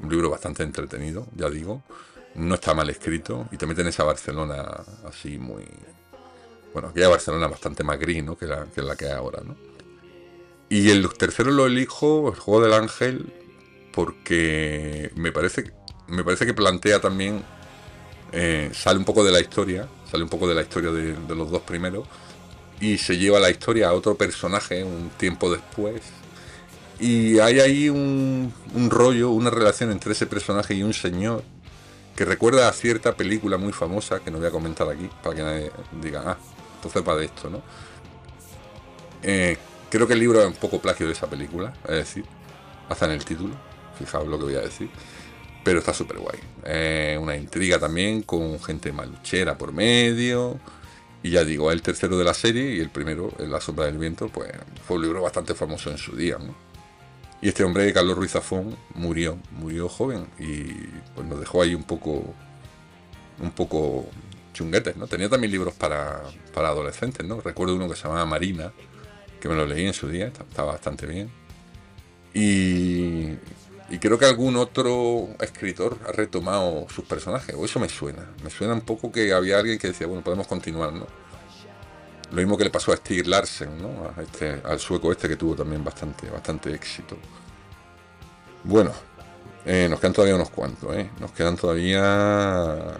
un libro bastante entretenido, ya digo, no está mal escrito, y te meten esa Barcelona así muy... Bueno, aquella Barcelona bastante más gris, ¿no? Que la que, la que hay ahora, ¿no? Y el tercero lo elijo, el juego del ángel, porque me parece, me parece que plantea también, eh, sale un poco de la historia, sale un poco de la historia de, los dos primeros, y se lleva la historia a otro personaje un tiempo después. Y hay ahí un, un rollo, una relación entre ese personaje y un señor que recuerda a cierta película muy famosa que no voy a comentar aquí para que nadie diga, ah, entonces va de esto, ¿no? Eh, Creo que el libro es un poco plagio de esa película, es decir, hasta en el título, fijaos lo que voy a decir. Pero está súper guay. una intriga también con gente maluchera por medio. Y ya digo, el tercero de la serie y el primero, La sombra del viento, pues fue un libro bastante famoso en su día, ¿no? Y este hombre, Carlos Ruiz Zafón, murió, murió joven y pues nos dejó ahí un poco, un poco chunguetes, ¿no? Tenía también libros para, para adolescentes, ¿no? Recuerdo uno que se llamaba Marina, que me lo leí en su día, estaba bastante bien. Y, creo que algún otro escritor ha retomado sus personajes, o eso me suena. Me suena un poco que había alguien que decía, bueno, podemos continuar, ¿no? Lo mismo que le pasó a Stig Larsen, ¿no? Este, al sueco este que tuvo también bastante, bastante éxito. Bueno, eh, nos quedan todavía unos cuantos, ¿eh? Nos quedan todavía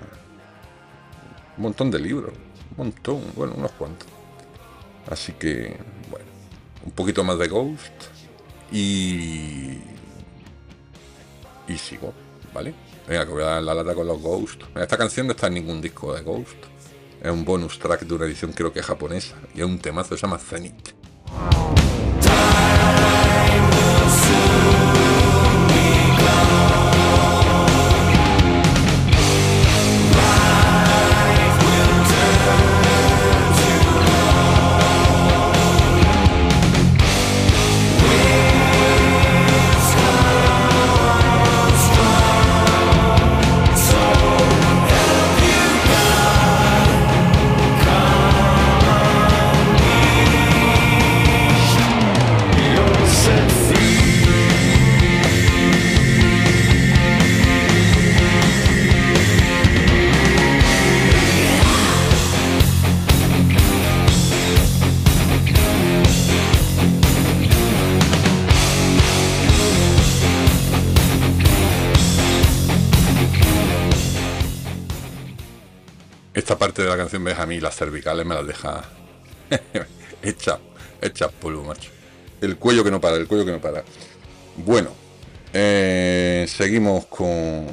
un montón de libros, un montón, bueno, unos cuantos. Así que, bueno, un poquito más de Ghost y y sigo, ¿vale? Venga, que voy a dar la lata con los Ghost. Esta canción no está en ningún disco de Ghost. Es un bonus track de una edición creo que japonesa. Y es un temazo, se llama Zenith. Canción a mí las cervicales me las deja *laughs* hecha, hecha polvo, macho. El cuello que no para, el cuello que no para. Bueno, eh, seguimos con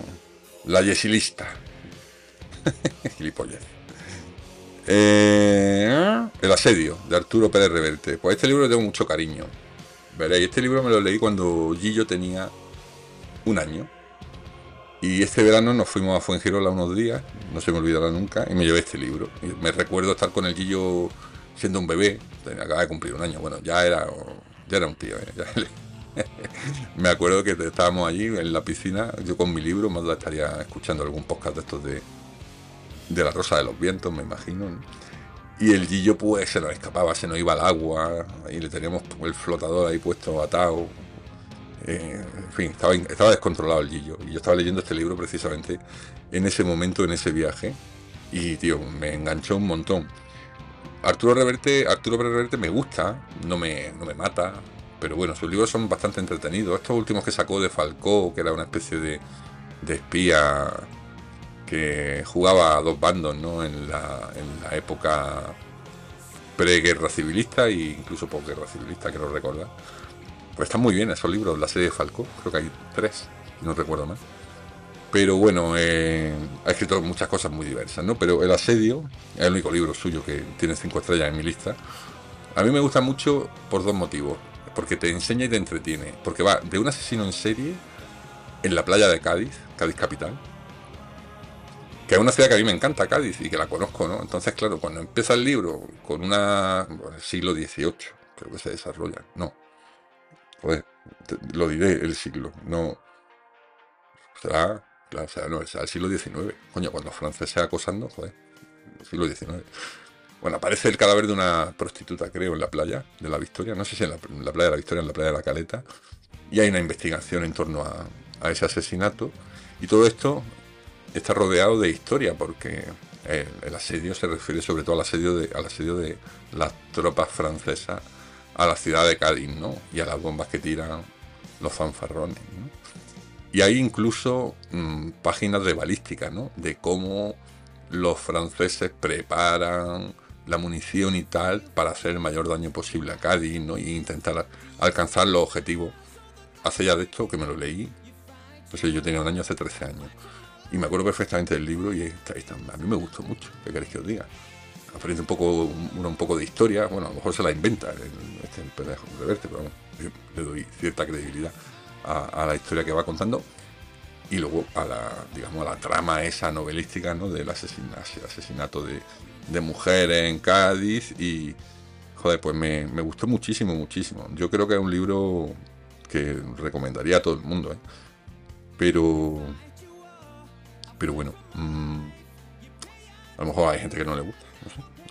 la yesilista. *laughs* Gilipollez. Eh, el asedio de Arturo Pérez Reverte. Pues este libro tengo mucho cariño. Veréis, este libro me lo leí cuando Gillo tenía un año. Y este verano nos fuimos a Fuengirola unos días, no se me olvidará nunca, y me llevé este libro. Me recuerdo estar con el Guillo siendo un bebé, acaba de cumplir un año, bueno, ya era, ya era un tío. ¿eh? *laughs* me acuerdo que estábamos allí en la piscina, yo con mi libro, más estaría escuchando algún podcast de estos de, de La Rosa de los Vientos, me imagino. Y el Gillo pues se nos escapaba, se nos iba al agua, y le teníamos el flotador ahí puesto atado, eh, en fin, estaba, estaba descontrolado el Gillo. Y yo estaba leyendo este libro precisamente en ese momento, en ese viaje. Y, tío, me enganchó un montón. Arturo Reverte, Arturo Reverte me gusta, no me, no me mata, pero bueno, sus libros son bastante entretenidos. Estos últimos que sacó de Falcó, que era una especie de, de espía que jugaba a dos bandos, ¿no? En la, en la época preguerra civilista e incluso posguerra civilista, quiero recordar. Pues están muy bien esos libros, la serie de Falco, creo que hay tres, no recuerdo más. Pero bueno, eh, ha escrito muchas cosas muy diversas, ¿no? Pero El Asedio es el único libro suyo que tiene cinco estrellas en mi lista. A mí me gusta mucho por dos motivos. Porque te enseña y te entretiene. Porque va de un asesino en serie en la playa de Cádiz, Cádiz capital. Que es una ciudad que a mí me encanta, Cádiz, y que la conozco, ¿no? Entonces, claro, cuando empieza el libro con una... Bueno, siglo XVIII, creo que se desarrolla. No, Joder, lo diré el siglo, no. Será, claro, no, el siglo XIX. Coño, cuando Francia sea acosando, joder, el siglo XIX. Bueno, aparece el cadáver de una prostituta, creo, en la playa de la Victoria. No sé si en la, playa de la Victoria, en la playa de la Caleta. Y hay una investigación en torno a, ese asesinato. Y todo esto está rodeado de historia, porque el, asedio se refiere sobre todo al asedio de, al asedio de las tropas francesas a la ciudad de Cádiz, ¿no? Y a las bombas que tiran los fanfarrones, ¿no? Y hay incluso mm, páginas de balística, ¿no? De cómo los franceses preparan la munición y tal para hacer el mayor daño posible a Cádiz, ¿no? Y intentar alcanzar los objetivos. Hace ya de esto que me lo leí, no yo tenía un año hace 13 años. Y me acuerdo perfectamente del libro y a mí me gustó mucho, ¿qué queréis que os diga? Aprende un poco, un poco de historia, bueno, a lo mejor se la inventa este pendejo de verte, pero le doy cierta credibilidad a, la historia que va contando. y luego a la, digamos, a la trama esa novelística ¿no? del asesinato, asesinato de, de mujeres en Cádiz y, joder, pues me, gustó muchísimo, muchísimo. Yo creo que es un libro que recomendaría a todo el mundo, ¿eh? Pero, pero bueno, mm, a lo mejor hay gente que no le gusta,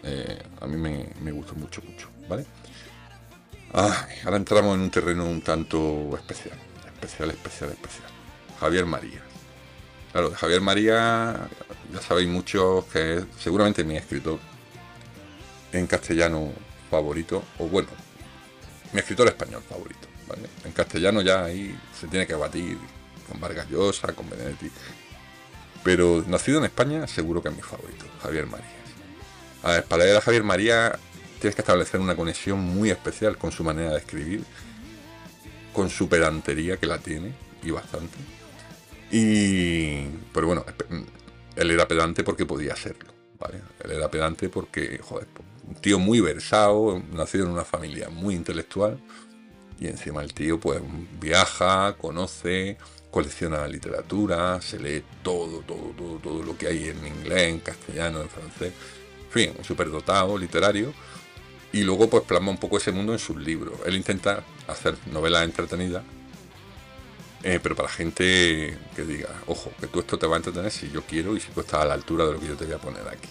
Eh, a mí me, gustó mucho, mucho, ¿vale? ahora entramos en un terreno un tanto especial, especial, especial, especial. Javier María. Claro, de Javier María ya sabéis mucho que es seguramente mi escritor en castellano favorito, o bueno, mi escritor español favorito. ¿vale? En castellano ya ahí se tiene que batir con Vargas Llosa, con Benedetti. Pero nacido en España, seguro que es mi favorito, Javier María. A ver, para leer a Javier María tienes que establecer una conexión muy especial con su manera de escribir, con su pedantería que la tiene, y bastante. Y. Pero bueno, él era pedante porque podía serlo, ¿vale? Él era pedante porque, joder, un tío muy versado, nacido en una familia muy intelectual, y encima el tío pues viaja, conoce, colecciona literatura, se lee todo, todo, todo, todo lo que hay en inglés, en castellano, en francés, fin, un superdotado literario, y luego pues plasma un poco ese mundo en sus libros. Él intenta hacer novelas entretenidas, eh, pero para gente que diga, ojo, que tú esto te va a entretener si yo quiero y si tú estás a la altura de lo que yo te voy a poner aquí.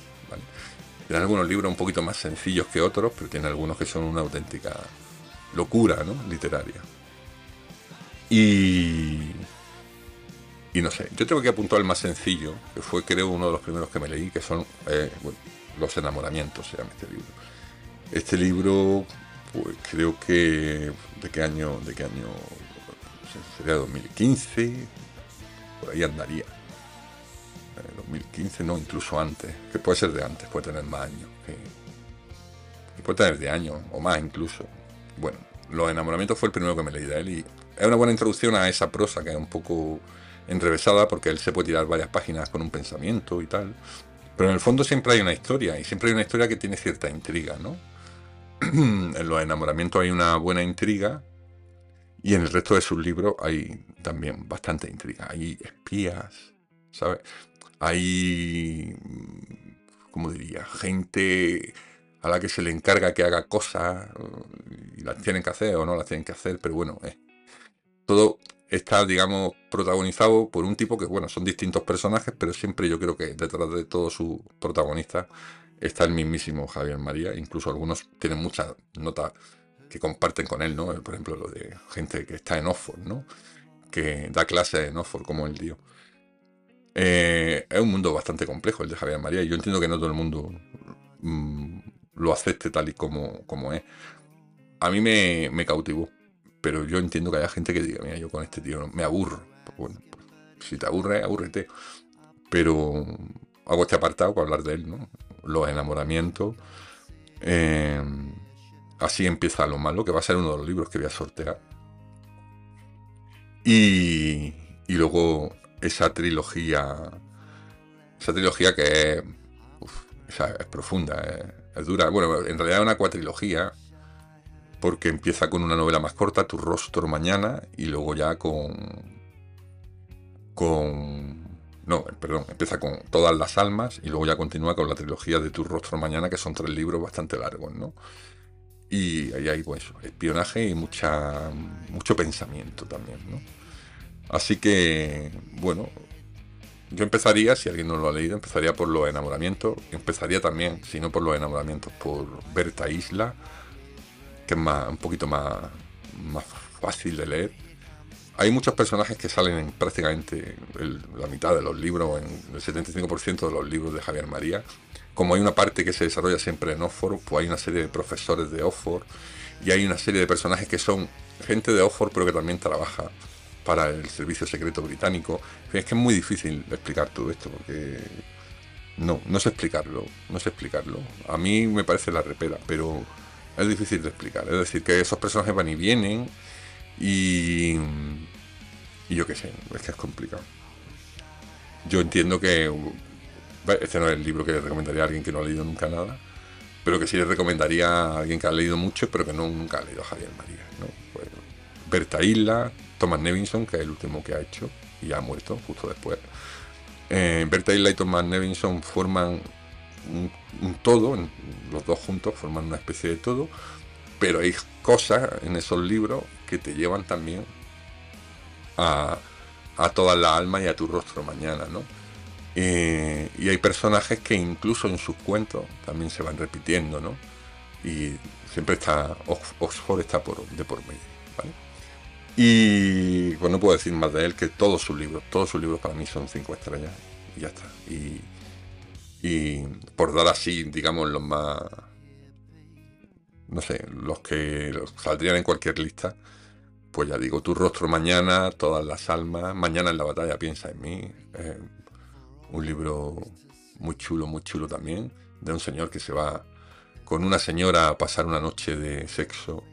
Tiene algunos libros un poquito más sencillos que otros, pero tiene algunos que son una auténtica locura, ¿no? Literaria. Y. Y no sé, yo tengo que apuntar el más sencillo, que fue creo uno de los primeros que me leí, que son eh, Los enamoramientos, se llama este libro. Este libro, pues creo que. ¿De qué año? ¿De qué año? sería 2015, por ahí andaría. 2015, no, incluso antes, que puede ser de antes, puede tener más años, puede tener de años o más incluso. Bueno, Los enamoramientos fue el primero que me leí de él y es una buena introducción a esa prosa que es un poco enrevesada porque él se puede tirar varias páginas con un pensamiento y tal. Pero en el fondo siempre hay una historia y siempre hay una historia que tiene cierta intriga, ¿no? *clears throat* en los enamoramientos hay una buena intriga y en el resto de sus libros hay también bastante intriga. Hay espías, ¿sabes? hay, como diría, gente a la que se le encarga que haga cosas y las tienen que hacer o no las tienen que hacer, pero bueno, eh, todo está, digamos, protagonizado por un tipo que, bueno, son distintos personajes, pero siempre yo creo que detrás de todos sus protagonistas está el mismísimo Javier María, incluso algunos tienen muchas notas que comparten con él, ¿no? Por ejemplo, lo de gente que está en Oxford, ¿no? Que da clases en Oxford como el tío. Eh, es un mundo bastante complejo el de Javier María y yo entiendo que no todo el mundo mm, lo acepte tal y como, como es. A mí me, cautivó, pero yo entiendo que haya gente que diga, mira, yo con este tío me aburro. Bueno, pues, si te aburre, abúrrete. Pero hago este apartado para hablar de él, ¿no? Los enamoramientos. Eh, así empieza lo malo, que va a ser uno de los libros que voy a sortear. Y, y luego esa trilogía, esa trilogía que es, es profunda, es, dura. Bueno, en realidad es una cuatrilogía, porque empieza con una novela más corta, Tu rostro mañana, y luego ya con... con no, perdón, empieza con Todas las almas y luego ya continúa con la trilogía de Tu rostro mañana, que son tres libros bastante largos, ¿no? Y ahí hay pues, espionaje y mucha, mucho pensamiento también, ¿no? Así que, bueno, yo empezaría, si alguien no lo ha leído, empezaría por los enamoramientos. Empezaría también, si no por los enamoramientos, por Berta Isla, que es más, un poquito más, más fácil de leer. Hay muchos personajes que salen en prácticamente la mitad de los libros, en el 75% de los libros de Javier María. Como hay una parte que se desarrolla siempre en Oxford, pues hay una serie de profesores de Oxford y hay una serie de personajes que son gente de Oxford pero que también trabaja para el servicio secreto británico. Es que es muy difícil explicar todo esto porque no, no sé explicarlo, no sé explicarlo. A mí me parece la repera, pero es difícil de explicar. Es decir, que esos personajes van y vienen y, yo qué sé, es que es complicado. Yo entiendo que este no es el libro que le recomendaría a alguien que no ha leído nunca nada, pero que sí le recomendaría a alguien que ha leído mucho, pero que nunca ha leído a Javier María. ¿no? Pues, Berta Isla, Thomas Nevinson, que es el último que ha hecho, y ha muerto justo después. Eh, Berta y Leighton Nevinson forman un, todo, los dos juntos forman una especie de todo, pero hay cosas en esos libros que te llevan también a, a toda la alma y a tu rostro mañana, ¿no? Eh, y hay personajes que incluso en sus cuentos también se van repitiendo, ¿no? Y siempre está, Oxford está por, de por medio. Y pues no puedo decir más de él que todos sus libros, todos sus libros para mí son cinco estrellas y ya está. Y, y por dar así, digamos, los más, no sé, los que saldrían en cualquier lista, pues ya digo, tu rostro mañana, todas las almas, mañana en la batalla piensa en mí. Un libro muy chulo, muy chulo también, de un señor que se va con una señora a pasar una noche de sexo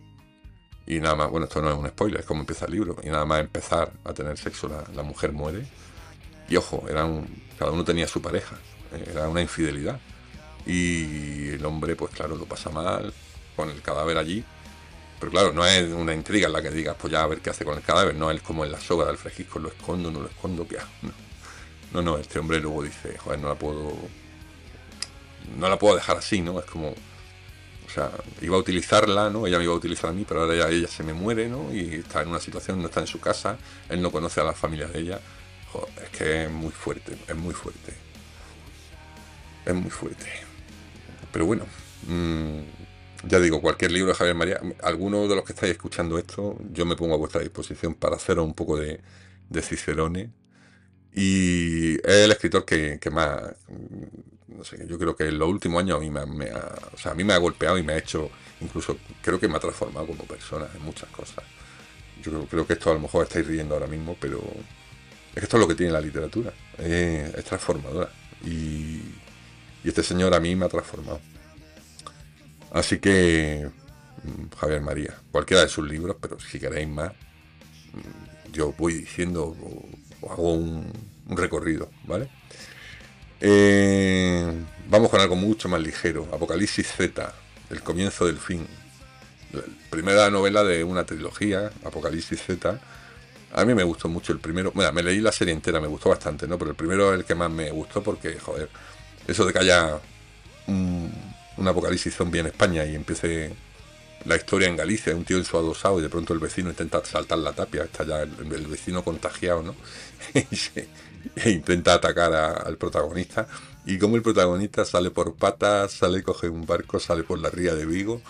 y nada más, bueno, esto no es un spoiler, es como empieza el libro, y nada más empezar a tener sexo la, mujer muere. Y ojo, era cada uno tenía su pareja, era una infidelidad. Y el hombre, pues claro, lo pasa mal con el cadáver allí. Pero claro, no es una intriga en la que digas, pues ya a ver qué hace con el cadáver, no es como en la soga del fresquisco, lo escondo, no lo escondo, ¿qué No, no, este hombre luego dice, joder, no la puedo. No la puedo dejar así, ¿no? Es como o sea, iba a utilizarla, ¿no? Ella me iba a utilizar a mí, pero ahora ya ella se me muere, ¿no? Y está en una situación, no está en su casa, él no conoce a la familia de ella. es que es muy fuerte, es muy fuerte. Es muy fuerte. Pero bueno, mm, ya digo, cualquier libro de Javier María, alguno de los que estáis escuchando esto, yo me pongo a vuestra disposición para haceros un poco de, de Cicerone. Y es el escritor que más no sé, yo creo que en los últimos años a mí me, ha, o sea, a mí me ha golpeado y me ha hecho, incluso creo que me ha transformado como persona en muchas cosas. Yo creo, que esto a lo mejor estáis riendo ahora mismo, pero es que esto es lo que tiene la literatura, es, transformadora. Y, este señor a mí me ha transformado. Así que, mm, Javier María, cualquiera de sus libros, pero si queréis más, mm, yo voy diciendo o, hago un recorrido, ¿vale? Eh, vamos con algo mucho más ligero. Apocalipsis Z, el comienzo del fin. primera novela de una trilogía, Apocalipsis Z. A mí me gustó mucho el primero. Bueno, me leí la serie entera, me gustó bastante, ¿no? Pero el primero es el que más me gustó porque, joder, eso de que haya un, apocalipsis zombie en España y empiece la historia en Galicia, un tío en su adosado y de pronto el vecino intenta saltar la tapia, está ya el, vecino contagiado, ¿no? *laughs* e intenta atacar al protagonista. Y como el protagonista sale por patas, sale, coge un barco, sale por la ría de Vigo.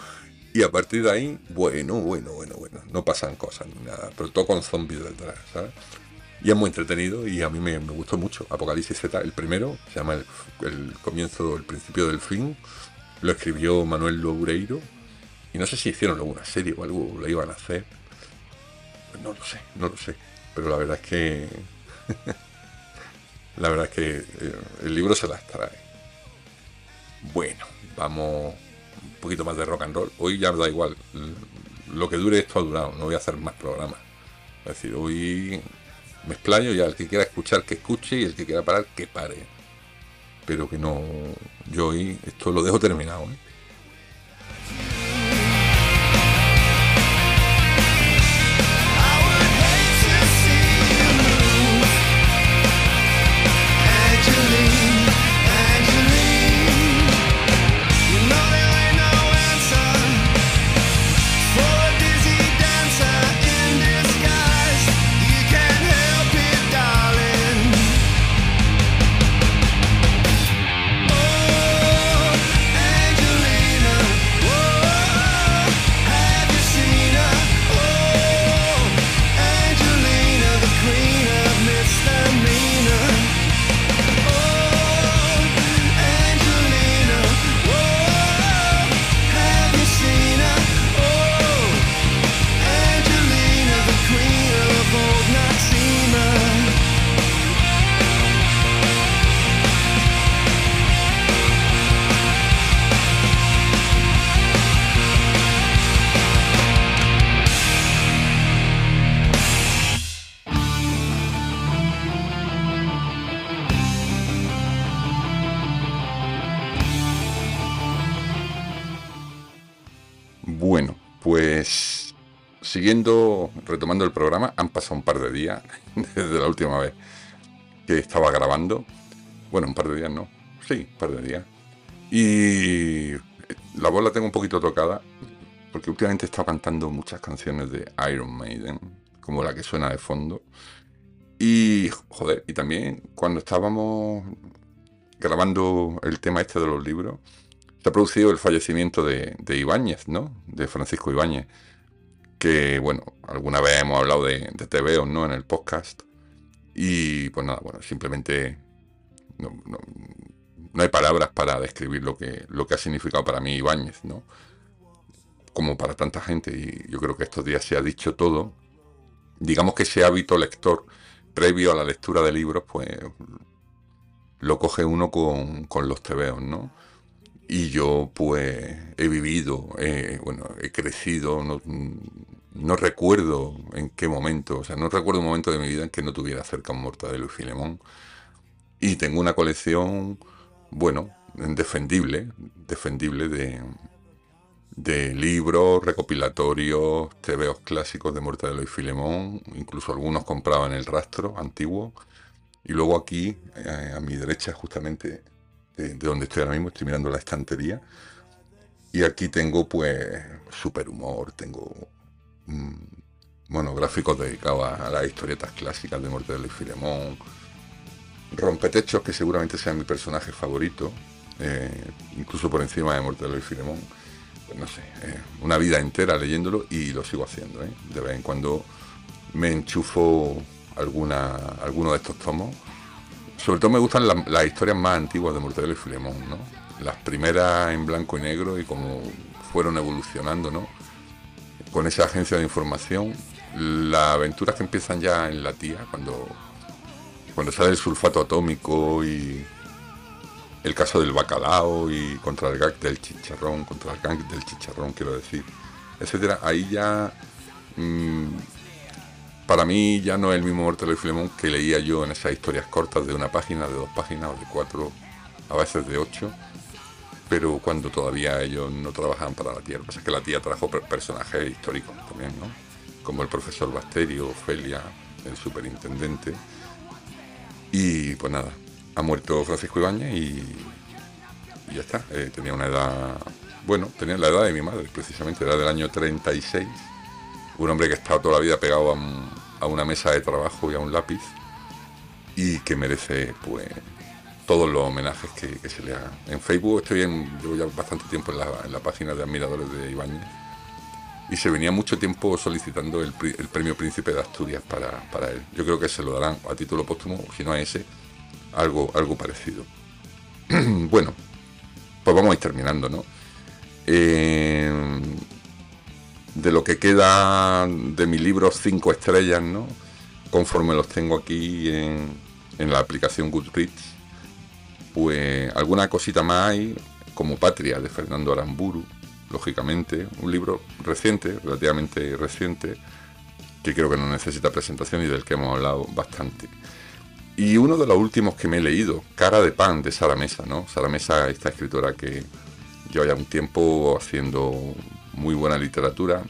Y a partir de ahí, bueno, bueno, bueno, bueno, no pasan cosas ni nada, pero todo con zombies detrás, ¿sabes? Y es muy entretenido y a mí me, gustó mucho. Apocalipsis Z, el primero, se llama el, comienzo, el principio del fin. Lo escribió Manuel Loureiro. Y no sé si hicieron luego una serie o algo, lo iban a hacer. No lo sé, no lo sé. Pero la verdad es que *laughs* La verdad es que eh, el libro se las trae. Bueno, vamos un poquito más de rock and roll. Hoy ya me da igual. Lo que dure esto ha durado. No voy a hacer más programas. Es decir, hoy me explayo y el que quiera escuchar que escuche y el que quiera parar que pare. Pero que no. Yo hoy esto lo dejo terminado. ¿eh? Siguiendo, retomando el programa, han pasado un par de días *laughs* desde la última vez que estaba grabando. Bueno, un par de días no. Sí, un par de días. Y la voz la tengo un poquito tocada porque últimamente he estado cantando muchas canciones de Iron Maiden, como la que suena de fondo. Y, joder, y también cuando estábamos grabando el tema este de los libros, se ha producido el fallecimiento de, de Ibáñez, ¿no? De Francisco Ibáñez. Que, bueno, alguna vez hemos hablado de, de TVO, ¿no? En el podcast. Y, pues nada, bueno, simplemente no, hay palabras para describir lo que, lo que ha significado para mí Ibáñez, ¿no? Como para tanta gente. Y yo creo que estos días se ha dicho todo. Digamos que ese hábito lector previo a la lectura de libros, pues lo coge uno con, con los tebeos, ¿no? Y yo pues he vivido, bueno, he crecido, no, recuerdo en qué momento, o sea, no recuerdo un momento de mi vida en que no tuviera cerca un Mortadelo y Filemón. Y tengo una colección, bueno, defendible, defendible de, de libros, recopilatorios, tebeos clásicos de Mortadelo y Filemón, incluso algunos comprados en el rastro antiguo. Y luego aquí, eh, a mi derecha, justamente de, donde estoy ahora mismo, estoy mirando la estantería. Y aquí tengo pues superhumor, tengo mm, monográficos dedicados a, las historietas clásicas de Mortadelo y Filemón, Rompetechos, que seguramente sea mi personaje favorito, eh, incluso por encima de Mortadelo y Filemón. Pues no sé, eh, una vida entera leyéndolo y lo sigo haciendo. ¿eh? De vez en cuando me enchufo alguna, alguno de estos tomos sobre todo me gustan las historias más antiguas de Mortadelo y Filemón, ¿no? Las primeras en blanco y negro y cómo fueron evolucionando, ¿no? Con esa agencia de información, las aventuras que empiezan ya en la tía, cuando, cuando sale el sulfato atómico y el caso del bacalao y contra el gag del chicharrón, contra el gag del chicharrón, quiero decir, etcétera, ahí ya mm, para mí ya no es el mismo Mortadelo y Filemón que leía yo en esas historias cortas de una página, de dos páginas, de cuatro, a veces de ocho, pero cuando todavía ellos no trabajaban para la tía. Lo que pasa es que la tía trajo personajes históricos también, ¿no? Como el profesor Basterio, Ofelia, el superintendente. Y pues nada, ha muerto Francisco Ibáñez y, ya está. Eh, tenía una edad, bueno, tenía la edad de mi madre, precisamente, era del año 36 un hombre que estado toda la vida pegado a, una mesa de trabajo y a un lápiz y que merece pues todos los homenajes que, se le hagan. En Facebook estoy en, llevo ya bastante tiempo en la, página de admiradores de Ibáñez y se venía mucho tiempo solicitando el, premio Príncipe de Asturias para, él. Yo creo que se lo darán a título póstumo, si no a ese, algo, algo parecido. *clears throat* bueno, pues vamos a ir terminando, ¿no? Eh, de lo que queda de mi libro cinco estrellas, ¿no? Conforme los tengo aquí en, en la aplicación Goodreads, pues alguna cosita más hay, como Patria de Fernando Aramburu, lógicamente, un libro reciente, relativamente reciente, que creo que no necesita presentación y del que hemos hablado bastante. Y uno de los últimos que me he leído, Cara de Pan de Sara Mesa, ¿no? Sara Mesa, esta escritora que lleva ya un tiempo haciendo muy buena literatura.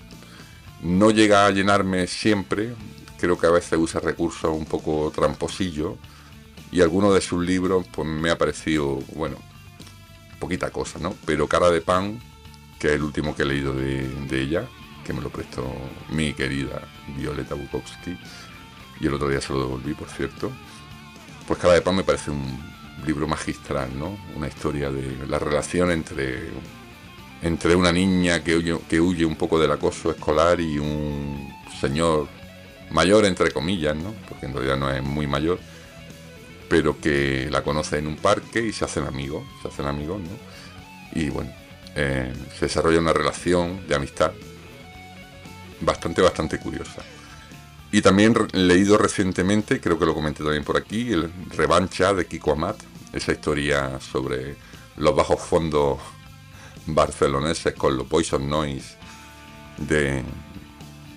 No llega a llenarme siempre, creo que a veces usa recursos un poco tramposillos y algunos de sus libros pues me ha parecido, bueno, poquita cosa, ¿no? Pero Cara de Pan, que es el último que he leído de, ella, que me lo prestó mi querida Violeta Bukowski, y el otro día se lo devolví, por cierto, pues Cara de Pan me parece un libro magistral, ¿no? Una historia de la relación entre entre una niña que huye, un poco del acoso escolar y un señor mayor, entre comillas, ¿no? porque en realidad no es muy mayor, pero que la conoce en un parque y se hacen amigos, se hacen amigos, ¿no? Y bueno, eh, se desarrolla una relación de amistad bastante, bastante curiosa. Y también leído recientemente, creo que lo comenté también por aquí, el Revancha de Kiko Amat, esa historia sobre los bajos fondos barceloneses con los Poison Noise de,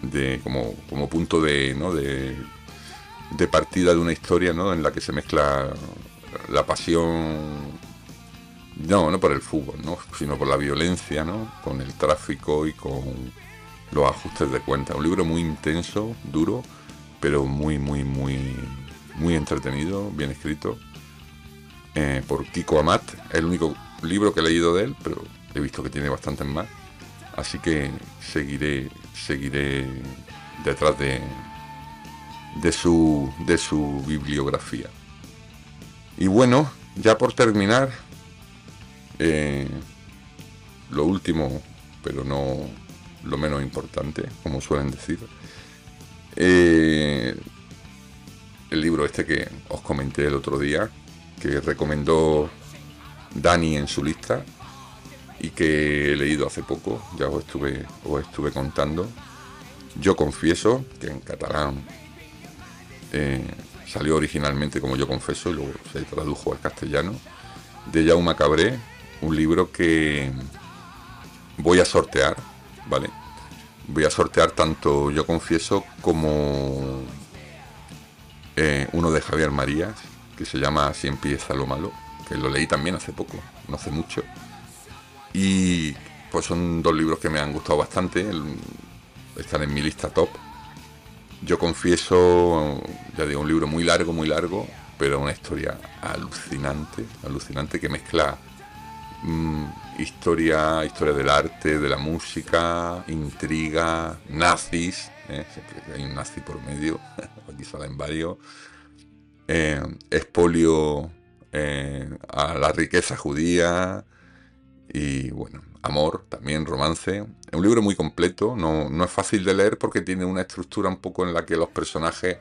de como, como punto de, ¿no? de, partida de una historia ¿no? en la que se mezcla la pasión no, no por el fútbol, ¿no? sino por la violencia, ¿no? con el tráfico y con los ajustes de cuenta. Un libro muy intenso, duro, pero muy, muy, muy, muy entretenido, bien escrito. Eh, por Kiko Amat, el único libro que he leído de él, pero he visto que tiene bastantes más. Así que seguiré, seguiré detrás de, su, de su bibliografía. Y bueno, ya por terminar, eh, lo último, pero no lo menos importante, como suelen decir, eh, el libro este que os comenté el otro día, que recomendó Dani en su lista y que he leído hace poco, ya os estuve, os estuve contando. Yo confieso que en catalán eh, salió originalmente como Yo confeso y luego se tradujo al castellano, de Jaume Cabré, un libro que voy a sortear, ¿vale? Voy a sortear tanto Yo confieso como eh, uno de Javier Marías, que se llama Así empieza lo malo, que lo leí también hace poco, no hace mucho. Y pues son dos libros que me han gustado bastante, están en mi lista top. Yo confieso, ya digo, un libro muy largo, muy largo, pero una historia alucinante, alucinante que mezcla mm, historia, historia del arte, de la música, intriga, nazis, ¿eh? hay un nazi por medio, *laughs* aquí salen varios, eh, expolio eh, a la riqueza judía y bueno, amor, también romance. Es un libro muy completo, no, no, es fácil de leer porque tiene una estructura un poco en la que los personajes...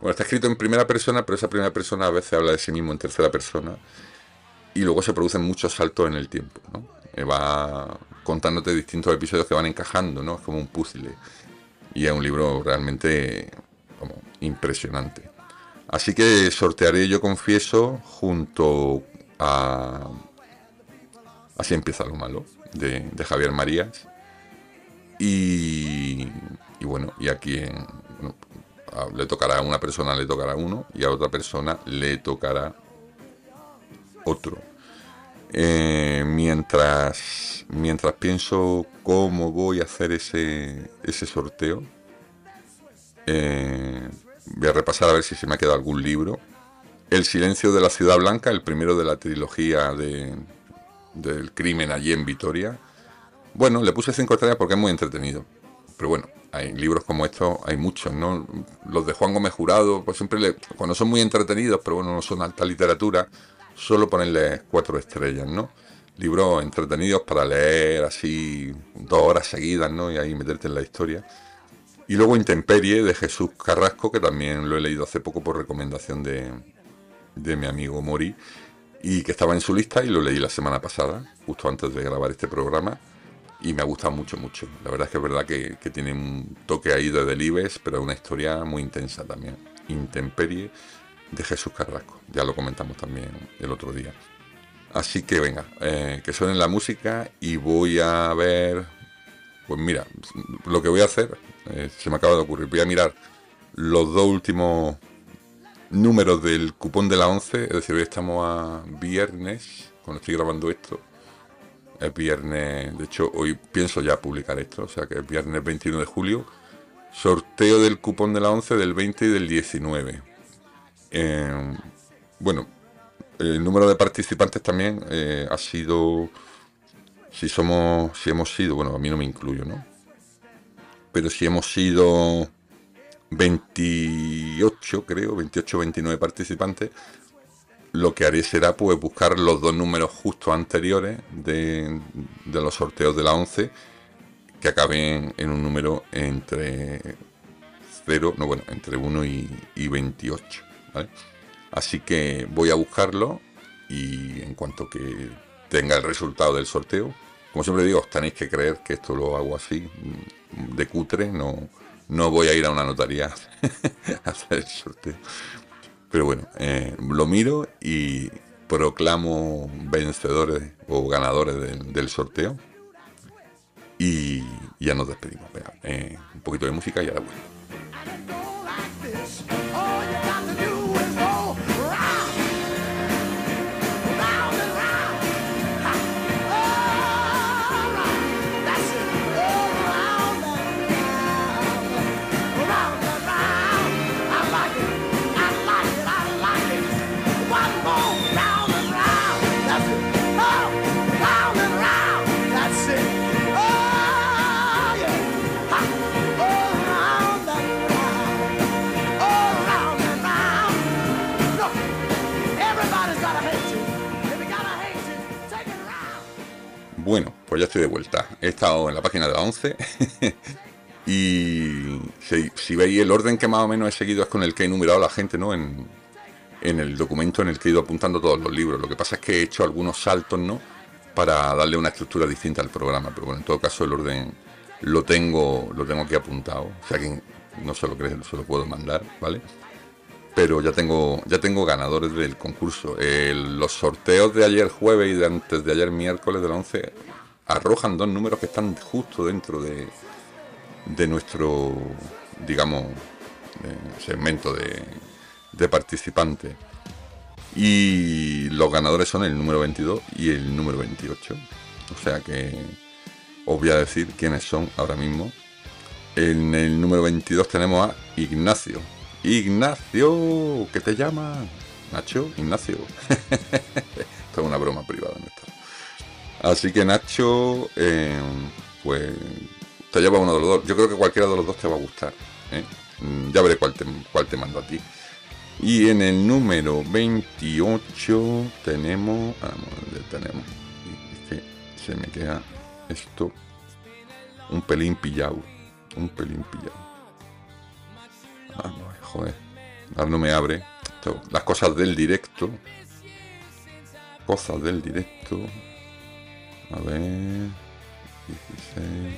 Bueno, está escrito en primera persona, pero esa primera persona a veces habla de sí mismo en tercera persona y luego se producen muchos saltos en el tiempo. ¿no? va contándote distintos episodios que van encajando, ¿no? Es como un puzzle. Y es un libro realmente como impresionante. Así que sortearé, yo confieso, junto a Así empieza lo malo, de, Javier Marías. Y, bueno, y aquí le tocará a una persona, le tocará uno, y a otra persona le tocará otro. Eh, mientras, mientras pienso cómo voy a hacer ese, ese sorteo, eh, voy a repasar a ver si se me ha quedado algún libro. El silencio de la ciudad blanca, el primero de la trilogía de, del crimen allí en Vitoria. Bueno, le puse cinco estrellas porque es muy entretenido. Pero bueno, hay libros como estos, hay muchos, ¿no? Los de Juan Gómez Jurado, pues siempre le, cuando son muy entretenidos, pero bueno, no son alta literatura, solo ponerle cuatro estrellas, ¿no? Libros entretenidos para leer así dos horas seguidas, ¿no? Y ahí meterte en la historia. Y luego Intemperie de Jesús Carrasco, que también lo he leído hace poco por recomendación de, de mi amigo Mori, y que estaba en su lista y lo leí la semana pasada, justo antes de grabar este programa, y me ha gustado mucho, mucho. La verdad es que es verdad que, que tiene un toque ahí de Delibes, pero una historia muy intensa también. Intemperie de Jesús Carrasco, ya lo comentamos también el otro día. Así que venga, eh, que suene la música y voy a ver, pues mira, lo que voy a hacer eh, se me acaba de ocurrir. Voy a mirar los dos últimos números del cupón de la 11, es decir, hoy estamos a viernes, cuando estoy grabando esto. Es viernes, de hecho, hoy pienso ya publicar esto, o sea que es viernes 21 de julio. Sorteo del cupón de la 11 del 20 y del 19. Eh, bueno, el número de participantes también eh, ha sido si somos si hemos sido bueno a mí no me incluyo no pero si hemos sido 28, creo, 28 29 participantes, lo que haré será pues buscar los dos números justo anteriores de, los sorteos de la 11 que acaben en un número entre 0, no bueno, entre 1 y, 28, Así que voy a buscarlo y en cuanto que tenga el resultado del sorteo, como siempre digo, os tenéis que creer que esto lo hago así, de cutre, no, no voy a ir a una notaría *laughs* a hacer el sorteo. Pero bueno, eh, lo miro y proclamo vencedores o ganadores del, sorteo. Y ya nos despedimos. Eh, un poquito de música y ahora vuelvo. Bueno, pues ya estoy de vuelta. He estado en la página de la 11 *laughs* y si, veis el orden que más o menos he seguido es con el que he numerado la gente, ¿no? En, el documento en el que he ido apuntando todos los libros. Lo que pasa es que he hecho algunos saltos, ¿no? Para darle una estructura distinta al programa, pero bueno, en todo caso el orden lo tengo, lo tengo aquí apuntado. O sea que no se lo se lo puedo mandar, ¿vale? Pero ya tengo, ya tengo ganadores del concurso. los sorteos de ayer jueves y de antes de ayer miércoles de la 11 arrojan dos números que están justo dentro de, de nuestro, digamos, segmento de, de participantes. Y los ganadores son el número 22 y el número 28. O sea que os voy a decir quiénes son ahora mismo. En el número 22 tenemos a Ignacio. Ignacio, ¿qué te llama? Nacho, Ignacio. *laughs* Esto es una broma privada. Así que Nacho, eh, pues te lleva uno de los dos. Yo creo que cualquiera de los dos te va a gustar. ¿eh? Mm, ya veré cuál te, cuál te mando a ti. Y en el número 28 tenemos... Vamos, tenemos? Es que se me queda esto un pelín pillado. Un pelín pillado. Ah, joder. Ahora no me abre. las cosas del directo. Cosas del directo. A ver. 16.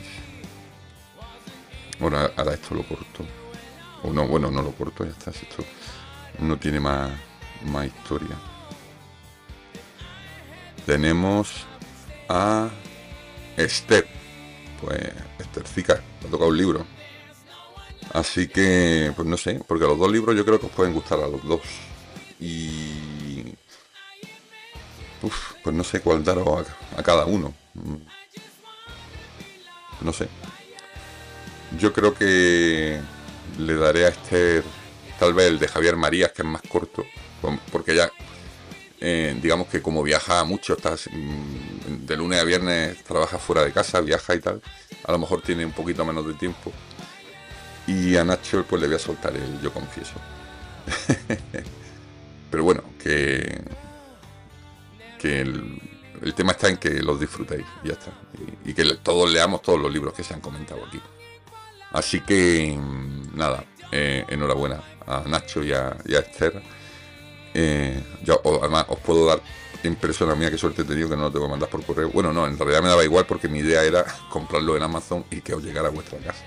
Bueno, ahora esto lo corto. O no, bueno, no lo corto, ya está. Esto no tiene más, más historia. Tenemos a Esther. Pues Esther me ha tocado un libro. Así que, pues no sé, porque los dos libros yo creo que os pueden gustar a los dos. Y... Pues no sé cuál daros a, cada uno. No sé. Yo creo que le daré a Esther tal vez el de Javier Marías, que es más corto, porque ya, eh, digamos que como viaja mucho, estás mm, de lunes a viernes, trabaja fuera de casa, viaja y tal, a lo mejor tiene un poquito menos de tiempo. Y a Nacho pues le voy a soltar el yo confieso. *laughs* Pero bueno, que, el, tema está en que los disfrutéis ya está. Y, que todos leamos todos los libros que se han comentado aquí. Así que mm, nada, eh, enhorabuena a Nacho y a, Esther. Eh, yo además os puedo dar impresión a mía, qué suerte he tenido que no lo tengo que mandar por correo. Bueno, no, en realidad me daba igual porque mi idea era *laughs* comprarlo en Amazon y que os llegara a vuestra casa.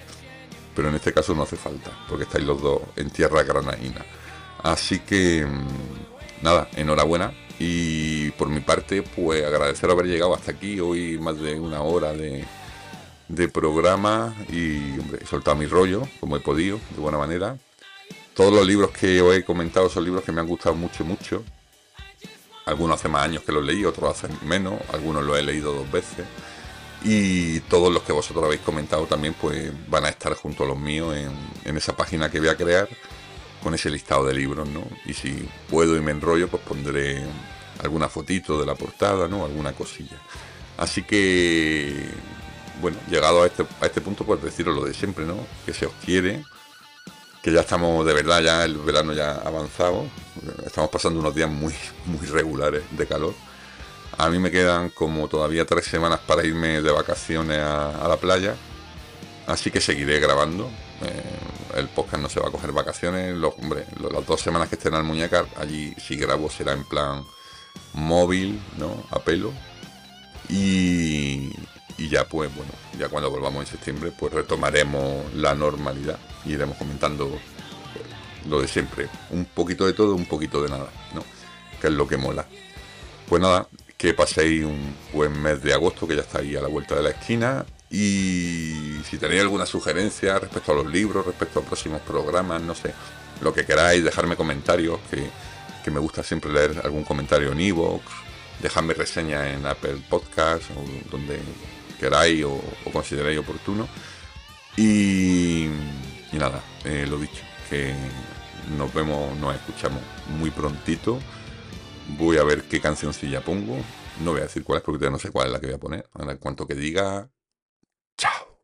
Pero en este caso no hace falta, porque estáis los dos en tierra granaína. Así que, mm, nada, enhorabuena. Y por mi parte, pues agradecer haber llegado hasta aquí. Hoy más de una hora de, programa y hombre, soltado mi rollo, como he podido, de buena manera. Todos los libros que os he comentado son libros que me han gustado mucho, mucho. Algunos hace más años que los leí, otros hace menos, algunos los he leído dos veces. Y todos los que vosotros habéis comentado también pues van a estar junto a los míos en, esa página que voy a crear con ese listado de libros, ¿no? Y si puedo y me enrollo, pues pondré alguna fotito de la portada, ¿no? Alguna cosilla. Así que, bueno, llegado a este, a este punto, pues deciros lo de siempre, ¿no? Que se os quiere, que ya estamos de verdad, ya el verano ya avanzado, estamos pasando unos días muy, muy regulares de calor. A mí me quedan como todavía tres semanas para irme de vacaciones a, la playa, así que seguiré grabando. Eh, el podcast no se va a coger vacaciones, los, las dos semanas que estén al muñeca, allí si grabo será en plan móvil, ¿no? A pelo. Y, y ya pues bueno, ya cuando volvamos en septiembre pues retomaremos la normalidad y iremos comentando lo de siempre, un poquito de todo, un poquito de nada, ¿no? Que es lo que mola. Pues nada, que paséis un buen mes de agosto que ya está ahí a la vuelta de la esquina y si tenéis alguna sugerencia respecto a los libros, respecto a próximos programas, no sé, lo que queráis, dejarme comentarios, que, que me gusta siempre leer algún comentario en Evox, dejadme reseña en Apple Podcast o donde queráis o, consideréis oportuno. Y, nada, eh, lo dicho, que nos vemos, nos escuchamos muy prontito. Voy a ver qué cancioncilla pongo. No voy a decir cuál es porque no sé cuál es la que voy a poner. en cuanto que diga, chao.